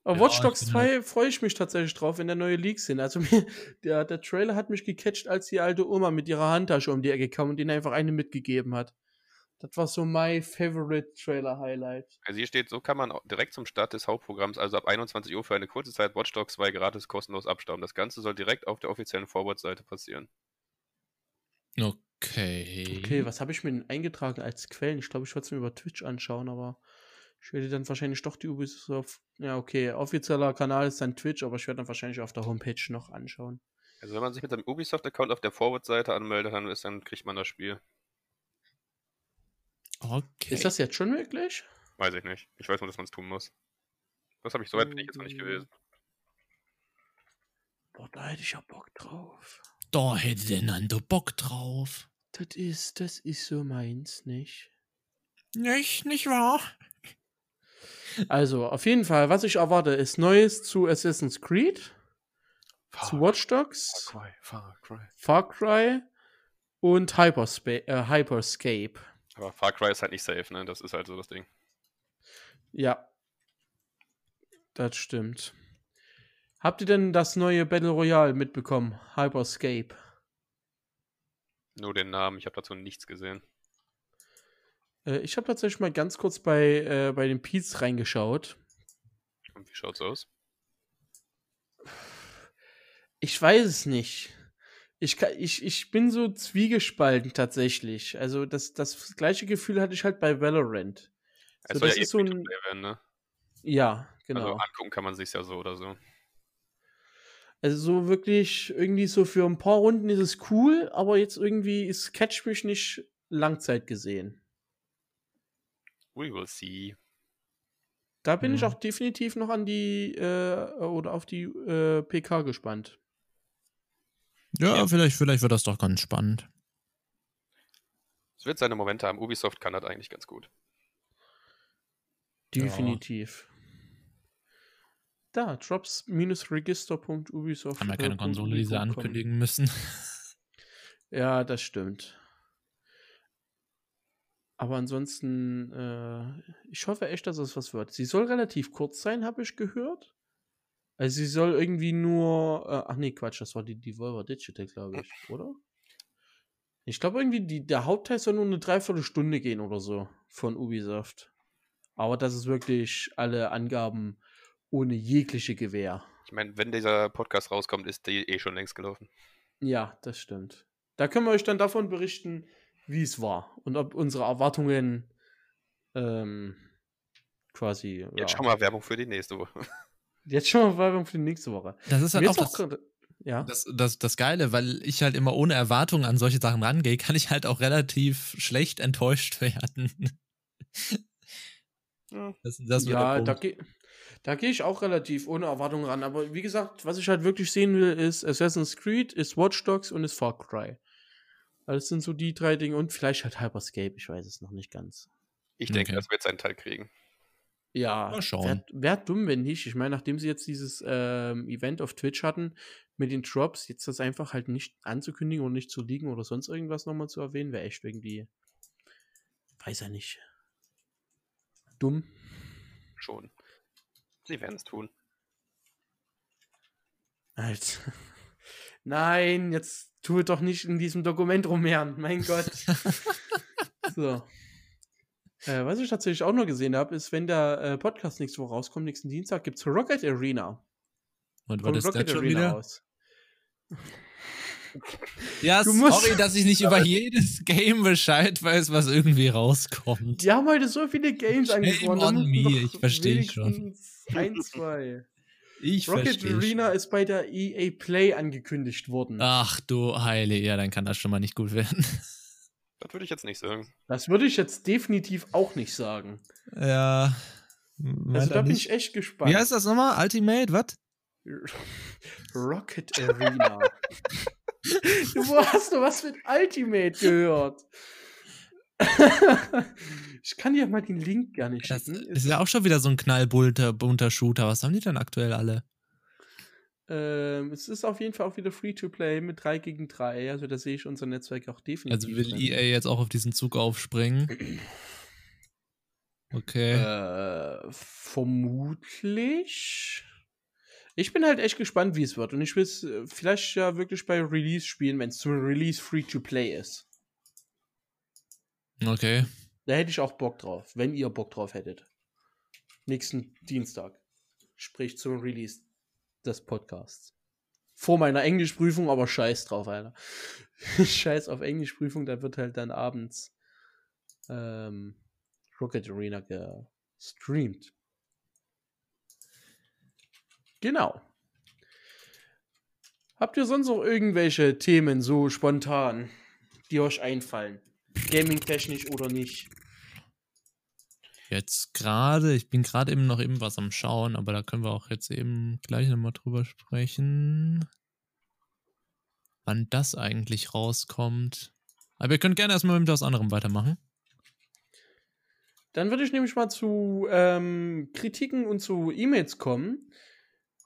Auf Ja, Watch Dogs bin 2 freue ich mich tatsächlich drauf, wenn da neue Leaks sind. Also mir, der, der Trailer hat mich gecatcht, als die alte Oma mit ihrer Handtasche um die Ecke kam und ihnen einfach eine mitgegeben hat. Das war so my favorite Trailer Highlight. Also hier steht, so kann man direkt zum Start des Hauptprogramms, also ab 21 Uhr für eine kurze Zeit Watch Dogs 2 gratis kostenlos abstauben. Das Ganze soll direkt auf der offiziellen Forward-Seite passieren. Okay. Okay, was habe ich mir denn eingetragen als Quellen? Ich glaube, ich wollte es mir über Twitch anschauen, aber ich werde dann wahrscheinlich doch die Ubisoft. Ja, okay, offizieller Kanal ist dann Twitch, aber ich werde dann wahrscheinlich auf der Homepage noch anschauen. Also wenn man sich mit seinem Ubisoft-Account auf der Forward-Seite anmeldet, dann, ist, dann kriegt man das Spiel. Okay. Ist das jetzt schon möglich? Weiß ich nicht. Ich weiß nur, dass man es tun muss. Das habe ich soweit bin ich jetzt noch nicht gewesen. Boah, da hätte ich ja Bock drauf. Da hätte der Nando Bock drauf. Das ist, das ist so meins, nicht? Nicht, nicht wahr? Also, auf jeden Fall, was ich erwarte, ist Neues zu Assassin's Creed, zu Watch Dogs, Cry, Far Cry. Far Cry und Hyperspa äh, Hyperscape. Aber Far Cry ist halt nicht safe, ne? Das ist halt so das Ding. Ja. Das stimmt. Habt ihr denn das neue Battle Royale mitbekommen? Hyperscape. Nur den Namen, ich habe dazu nichts gesehen. Äh, ich habe tatsächlich mal ganz kurz bei, äh, bei den Peets reingeschaut. Und wie schaut's aus? Ich weiß es nicht. Ich, kann, ich, ich bin so zwiegespalten tatsächlich. Also das, das gleiche Gefühl hatte ich halt bei Valorant. Es So, das ja eh ist so ein. Werden, ne? Ja, genau. Also angucken kann man sich's ja so oder so. Also so wirklich irgendwie so für ein paar Runden ist es cool, aber jetzt irgendwie ist Catch mich nicht Langzeit gesehen. We will see. Da bin ich Mhm. auch definitiv noch an die äh, oder auf die äh, PK gespannt. Ja, Ja. Vielleicht, vielleicht wird das doch ganz spannend. Es wird seine Momente haben. Ubisoft kann das eigentlich ganz gut. Ja. Da, drops-register.ubisoft. Haben ja keine Konsole, die sie ankündigen müssen. Ja, das stimmt. Aber ansonsten, äh, ich hoffe echt, dass es was wird. Sie soll relativ kurz sein, habe ich gehört. Also sie soll irgendwie nur, äh, ach nee, Quatsch, das war die Devolver Digital, glaube ich, oder? Ich glaube irgendwie, die, der Hauptteil soll nur eine Dreiviertelstunde gehen oder so von Ubisoft. Aber das ist wirklich alle Angaben ohne jegliche Gewähr. Ich meine, wenn dieser Podcast rauskommt, ist die eh schon längst gelaufen. Ja, das stimmt. Da können wir euch dann davon berichten, wie es war und ob unsere Erwartungen ähm, quasi. Jetzt ja. schon mal Werbung für die nächste Woche. Jetzt schon mal Werbung für die nächste Woche. Das ist halt Mir auch, das, ja. das, das, das Geile, weil ich halt immer ohne Erwartungen an solche Sachen rangehe, kann ich halt auch relativ schlecht enttäuscht werden. Ja. Das, das ja, da Punkt. Gehe da geh ich auch relativ ohne Erwartungen ran. Aber wie gesagt, was ich halt wirklich sehen will, ist Assassin's Creed, ist Watch Dogs und ist Far Cry. Das sind so die drei Dinge und vielleicht halt Hyperscape, ich weiß es noch nicht ganz. Ich denke, Okay. das wird seinen Teil kriegen. Ja, Mal schauen. Wäre wär dumm, wenn nicht. Ich meine, nachdem sie jetzt dieses ähm, Event auf Twitch hatten mit den Drops, jetzt das einfach halt nicht anzukündigen oder nicht zu liegen oder sonst irgendwas nochmal zu erwähnen, wäre echt irgendwie, weiß ja nicht. Dumm. Schon. Sie werden es tun. Halt. Nein, jetzt tue doch nicht in diesem Dokument rumherren. Mein Gott. so. Äh, was ich tatsächlich auch noch gesehen habe, ist, wenn der äh, Podcast nächste Woche rauskommt, nächsten Dienstag, gibt es Rocket Arena. Und was ist Rocket das schon Arena wieder? raus. Ja, Du musst- sorry, dass ich nicht über jedes Game Bescheid weiß, was irgendwie rauskommt. Die haben heute so viele Games angesprochen. on me, ich versteh schon. Ein, zwei. Ich Rocket verstehe. Arena ist bei der EA Play angekündigt worden. Ach du Heile, ja, dann kann das schon mal nicht gut werden. Das würde ich jetzt nicht sagen. Das würde ich jetzt definitiv auch nicht sagen. Ja. Also da bin ich echt gespannt. Wie heißt das nochmal? Ultimate, was? Rocket Arena. Du, wo hast du was mit Ultimate gehört? ich kann dir mal den Link gar nicht Das schicken. ist ja auch schon wieder so ein knallbunter bunter Shooter. Was haben die denn aktuell alle? Ähm, es ist auf jeden Fall auch wieder Free-to-Play mit 3 gegen 3. Also da sehe ich unser Netzwerk auch definitiv. Also will drin. EA jetzt auch auf diesen Zug aufspringen? Okay. Äh, vermutlich. Ich bin halt echt gespannt, wie es wird. Und ich will es äh, vielleicht ja wirklich bei Release spielen, wenn es zum Release Free-to-Play ist. Okay. Da hätte ich auch Bock drauf, wenn ihr Bock drauf hättet. Nächsten Dienstag. Sprich zum Release des Podcasts. Vor meiner Englischprüfung, aber scheiß drauf, Alter. scheiß auf Englischprüfung, da wird halt dann abends ähm, Rocket Arena gestreamt. Genau. Habt ihr sonst noch irgendwelche Themen so spontan, die euch einfallen? Gaming-technisch oder nicht? Jetzt gerade, ich bin gerade eben noch eben was am Schauen, aber da können wir auch jetzt eben gleich nochmal drüber sprechen. Wann das eigentlich rauskommt. Aber ihr könnt gerne erstmal mit was anderem weitermachen. Dann würde ich nämlich mal zu ähm, Kritiken und zu E-Mails kommen.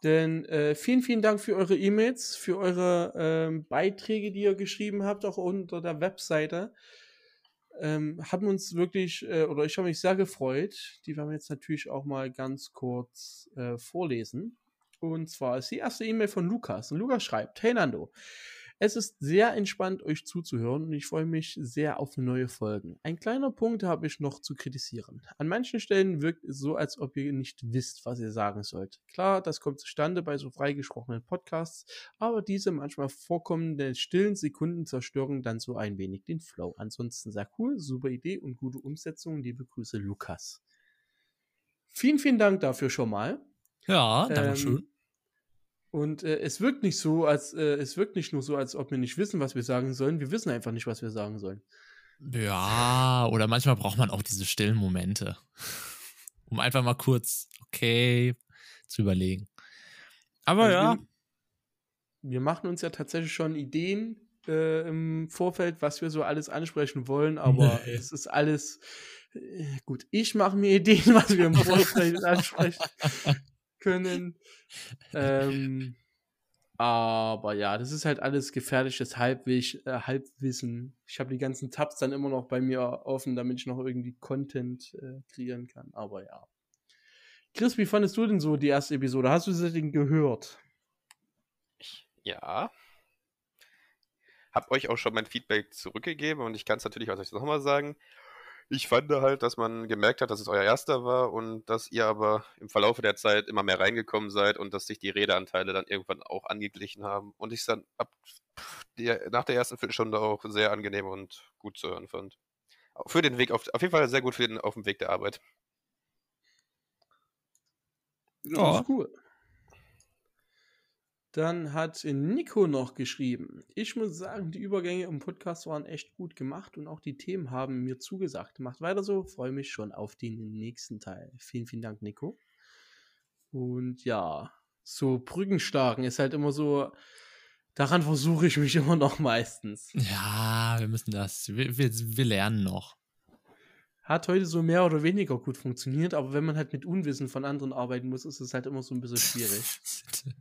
Denn äh, vielen, vielen Dank für eure E-Mails, für eure ähm, Beiträge, die ihr geschrieben habt, auch unter der Webseite. Ähm, haben uns wirklich, äh, oder ich habe mich sehr gefreut. Die werden wir jetzt natürlich auch mal ganz kurz äh, vorlesen. Und zwar ist die erste E-Mail von Lukas. Und Lukas schreibt: Hey Nando, es ist sehr entspannt, euch zuzuhören und ich freue mich sehr auf neue Folgen. Ein kleiner Punkt habe ich noch zu kritisieren. An manchen Stellen wirkt es so, als ob ihr nicht wisst, was ihr sagen sollt. Klar, das kommt zustande bei so freigesprochenen Podcasts, aber diese manchmal vorkommenden stillen Sekunden zerstören dann so ein wenig den Flow. Ansonsten sehr cool, super Idee und gute Umsetzung. Liebe Grüße, Lukas. Vielen, vielen Dank dafür schon mal. Ja, danke schön. Ähm, und äh, es wirkt nicht so, als äh, es wirkt nicht nur so, als ob wir nicht wissen, was wir sagen sollen. Wir wissen einfach nicht, was wir sagen sollen. Ja, oder manchmal braucht man auch diese stillen Momente. Um einfach mal kurz, okay, zu überlegen. Aber Also ja, Wir, wir machen uns ja tatsächlich schon Ideen äh, im Vorfeld, was wir so alles ansprechen wollen, aber Nee. es ist alles äh, gut. Ich mache mir Ideen, was wir im Vorfeld ansprechen können. Ähm, Aber ja, das ist halt alles gefährliches Halbwisch, äh, Halbwissen. Ich habe die ganzen Tabs dann immer noch bei mir offen, damit ich noch irgendwie Content äh, kreieren kann. Aber ja. Chris, wie fandest du denn so die erste Episode? Hast du sie denn gehört? Ja. Hab euch auch schon mein Feedback zurückgegeben und ich kann es natürlich auch euch nochmal sagen. Ich fand halt, dass man gemerkt hat, dass es euer erster war und dass ihr aber im Verlaufe der Zeit immer mehr reingekommen seid und dass sich die Redeanteile dann irgendwann auch angeglichen haben und ich es dann ab der, nach der ersten Viertelstunde auch sehr angenehm und gut zu hören fand. Für den Weg auf, auf jeden Fall sehr gut für den, auf dem Weg der Arbeit. Ja, ist cool. Dann hat Nico noch geschrieben. Ich muss sagen, die Übergänge im Podcast waren echt gut gemacht und auch die Themen haben mir zugesagt. Macht weiter so, freue mich schon auf den nächsten Teil. Vielen, vielen Dank, Nico. Und ja, so Brückenstarken ist halt immer so, daran versuche ich mich immer noch meistens. Ja, wir müssen das, wir, wir, wir lernen noch hat heute so mehr oder weniger gut funktioniert, aber wenn man halt mit Unwissen von anderen arbeiten muss, ist es halt immer so ein bisschen schwierig.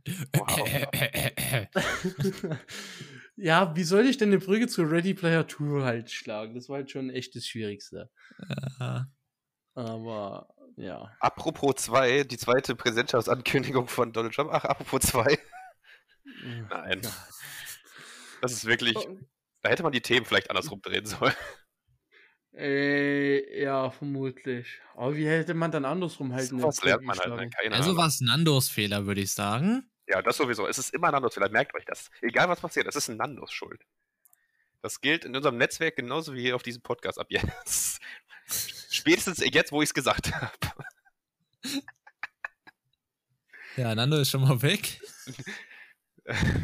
ja, wie soll ich denn eine Brücke zu Ready Player 2 halt schlagen? Das war halt schon echt das Schwierigste. Ja. Aber ja. Apropos 2, die zweite Präsentschaftsankündigung von Donald Trump. Ach, apropos 2. Nein. Das ist wirklich. Oh. Da hätte man die Themen vielleicht andersrum drehen sollen. Äh, ja, vermutlich. Aber wie hätte man dann andersrum halten? So was lernt man halt, ne? Keine Also war es Nandos Fehler, würde ich sagen. Ja, das sowieso. Es ist immer Nandos Fehler, merkt euch das. Egal was passiert, es ist ein Nandos Schuld. Das gilt in unserem Netzwerk genauso wie auf diesem Podcast ab jetzt. Spätestens jetzt, wo ich es gesagt habe. Ja, Nando ist schon mal weg.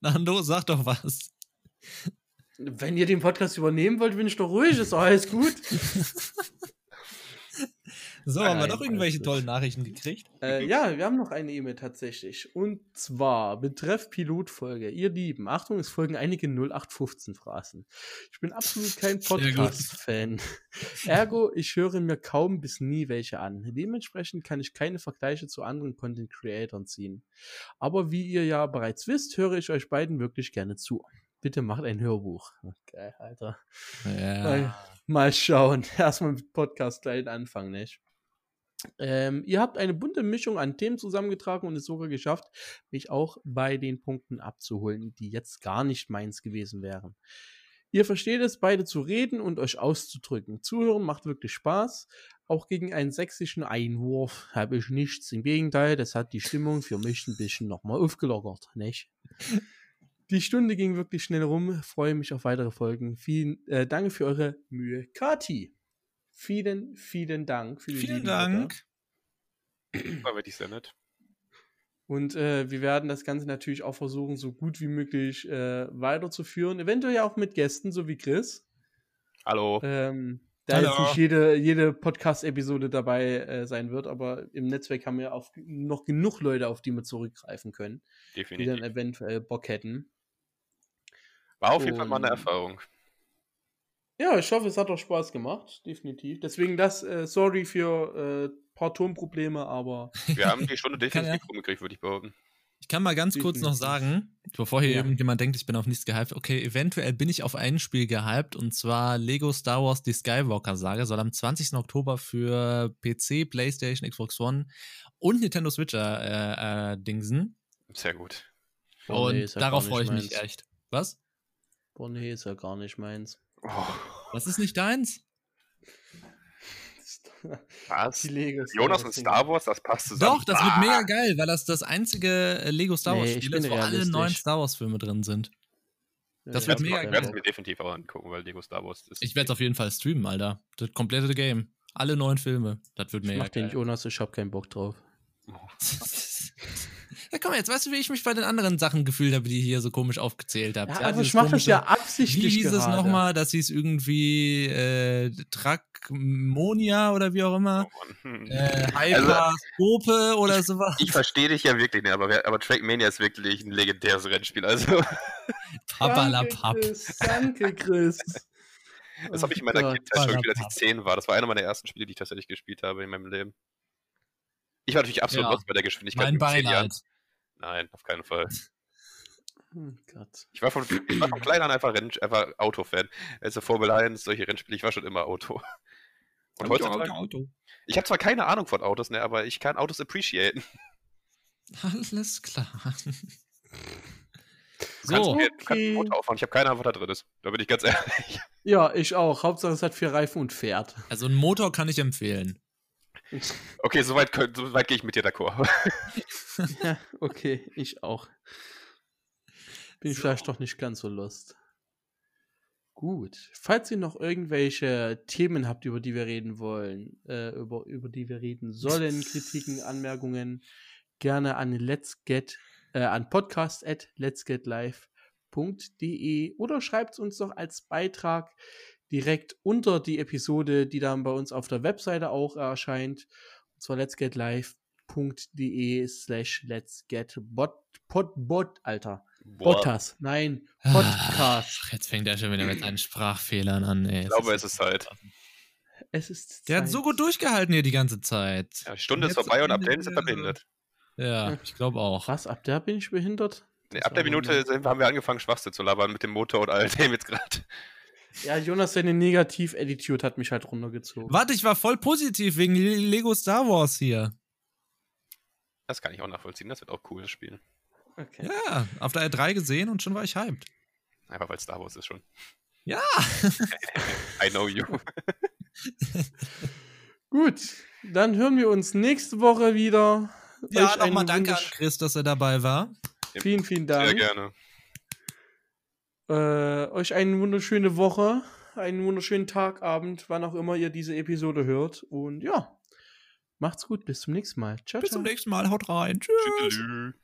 Nando, sag doch was. Wenn ihr den Podcast übernehmen wollt, bin ich doch ruhig, ist doch alles gut. So, haben wir noch irgendwelche tollen Nachrichten gekriegt? Äh, ja, wir haben noch eine E-Mail tatsächlich. Und zwar betreff Pilotfolge. Ihr Lieben, Achtung, es folgen einige 0815 Phrasen. Ich bin absolut kein Podcast-Fan. Ergo, ich höre mir kaum bis nie welche an. Dementsprechend kann ich keine Vergleiche zu anderen Content-Creatoren ziehen. Aber wie ihr ja bereits wisst, höre ich euch beiden wirklich gerne zu bitte macht ein Hörbuch. Okay, Alter. Ja. Mal, mal schauen. Erstmal mit Podcast gleich anfangen, nicht? Ähm, ihr habt eine bunte Mischung an Themen zusammengetragen und es sogar geschafft, mich auch bei den Punkten abzuholen, die jetzt gar nicht meins gewesen wären. Ihr versteht es, beide zu reden und euch auszudrücken. Zuhören macht wirklich Spaß. Auch gegen einen sächsischen Einwurf habe ich nichts. Im Gegenteil, das hat die Stimmung für mich ein bisschen nochmal aufgelockert, nicht? Die Stunde ging wirklich schnell rum. Freue mich auf weitere Folgen. Vielen äh, Dank für eure Mühe. Kati, vielen, vielen Dank. Für vielen Dank. War wirklich sehr nett. Und äh, wir werden das Ganze natürlich auch versuchen, so gut wie möglich äh, weiterzuführen. Eventuell ja auch mit Gästen, so wie Chris. Hallo. Ähm, da Hallo. jetzt nicht jede, jede Podcast-Episode dabei äh, sein wird, aber im Netzwerk haben wir auch noch genug Leute, auf die wir zurückgreifen können, Definitiv. die dann eventuell Bock hätten. War auf jeden Fall mal eine Erfahrung. Ja, ich hoffe, es hat auch Spaß gemacht, definitiv. Deswegen das, äh, sorry für äh, paar Tonprobleme, aber. Wir haben die Stunde definitiv rumgekriegt, würde ich behaupten. Ich kann mal ganz kurz noch sagen, bevor hier ja. irgendjemand denkt, ich bin auf nichts gehypt. Okay, eventuell bin ich auf ein Spiel gehypt und zwar Lego Star Wars Die Skywalker-Sage soll am 20. Oktober für PC, PlayStation, Xbox One und Nintendo Switch äh, äh, dingsen. Sehr gut. Und nee, darauf freue ich mich echt. Was? Boah, nee, ist ja gar nicht meins. Oh. Was ist nicht deins? Was? Jonas und Star Wars, das passt zusammen. Doch, das ah. wird mega geil, weil das das einzige äh, Lego Star Wars nee, Spiel ist, wo alle neuen Star Wars Filme drin sind. Das ja, wird mega geil. Ich werde es mir definitiv auch angucken, weil Lego Star Wars ist. Ich werde es auf jeden Fall streamen, Alter. Das komplette Game. Alle neuen Filme. Das wird mega ich mach geil. den Jonas, ich hab keinen Bock drauf. Oh. Ja, komm jetzt, weißt du, wie ich mich bei den anderen Sachen gefühlt habe, die ihr hier so komisch aufgezählt habt? Ja, ja aber ich mache das ja absichtlich. Wie hieß es nochmal, dass sie es irgendwie äh, Trackmonia oder wie auch immer? Oh äh, Hyperscope also, oder ich, sowas. Ich verstehe dich ja wirklich nicht, aber, aber Trackmania ist wirklich ein legendäres Rennspiel. Also. Papalapap. Danke, Chris. Das habe ich in meiner oh Kindheit schon gespielt, als ich zehn war. Das war einer meiner ersten Spiele, die ich tatsächlich gespielt habe in meinem Leben. Ich war natürlich absolut ja. lost bei der Geschwindigkeit. Mein Beileid. Nein, auf keinen Fall. Oh Gott. Ich war von, ich war von klein an einfach, Renn, einfach Autofan. Also Formel 1, solche Rennspiele, ich war schon immer Auto. Und heutzutage, Auto. ich habe zwar keine Ahnung von Autos, ne, aber ich kann Autos appreciaten. Alles klar. Du kannst So, mir kannst Okay. ein Auto auffahren, ich habe keine Ahnung, was da drin ist. Da bin ich ganz ehrlich. Ja, ich auch. Hauptsache es hat vier Reifen und fährt. also ein Motor kann ich empfehlen. Okay, soweit, soweit gehe ich mit dir d'accord. ja, okay, ich auch. Bin ich So. vielleicht doch nicht ganz so lost. Gut. Falls ihr noch irgendwelche Themen habt, über die wir reden wollen, äh, über, über die wir reden sollen, Kritiken, Anmerkungen, gerne an let's get, äh, an podcast at letsgetlive.de oder schreibt uns doch als Beitrag direkt unter die Episode, die dann bei uns auf der Webseite auch erscheint. Und zwar letsgetlive.de slash letsgetbot, pod, bot, Alter. Podcast, nein, Podcast. Ach, jetzt fängt er schon wieder mit seinen Sprachfehlern an. Ey. Ich glaube, es ist halt. Es ist Der hat Zeit. so gut durchgehalten hier die ganze Zeit. Ja, die Stunde ist vorbei und ab dann ist er behindert. Ja, ich glaube auch. Was, ab der bin ich behindert? Nee, ab der Minute haben wir angefangen, Schwachsinn zu labern mit dem Motor und all dem jetzt gerade. Ja, Jonas, seine Negativ-Attitude hat mich halt runtergezogen. Warte, ich war voll positiv wegen Le- Lego Star Wars hier. Das kann ich auch nachvollziehen. Das wird auch cool, das Spiel. Okay. Ja, auf der R3 gesehen und schon war ich hyped. Einfach weil Star Wars ist schon. Ja. I know you. Gut, dann hören wir uns nächste Woche wieder. Ja, nochmal danke an Chris, dass er dabei war. Vielen, vielen Sehr Dank. gerne. Äh, euch eine wunderschöne Woche, einen wunderschönen Tag, Abend, wann auch immer ihr diese Episode hört. Und ja, macht's gut, bis zum nächsten Mal. Ciao, Bis ciao. zum nächsten Mal. Haut rein. Tschüss. Tschüss.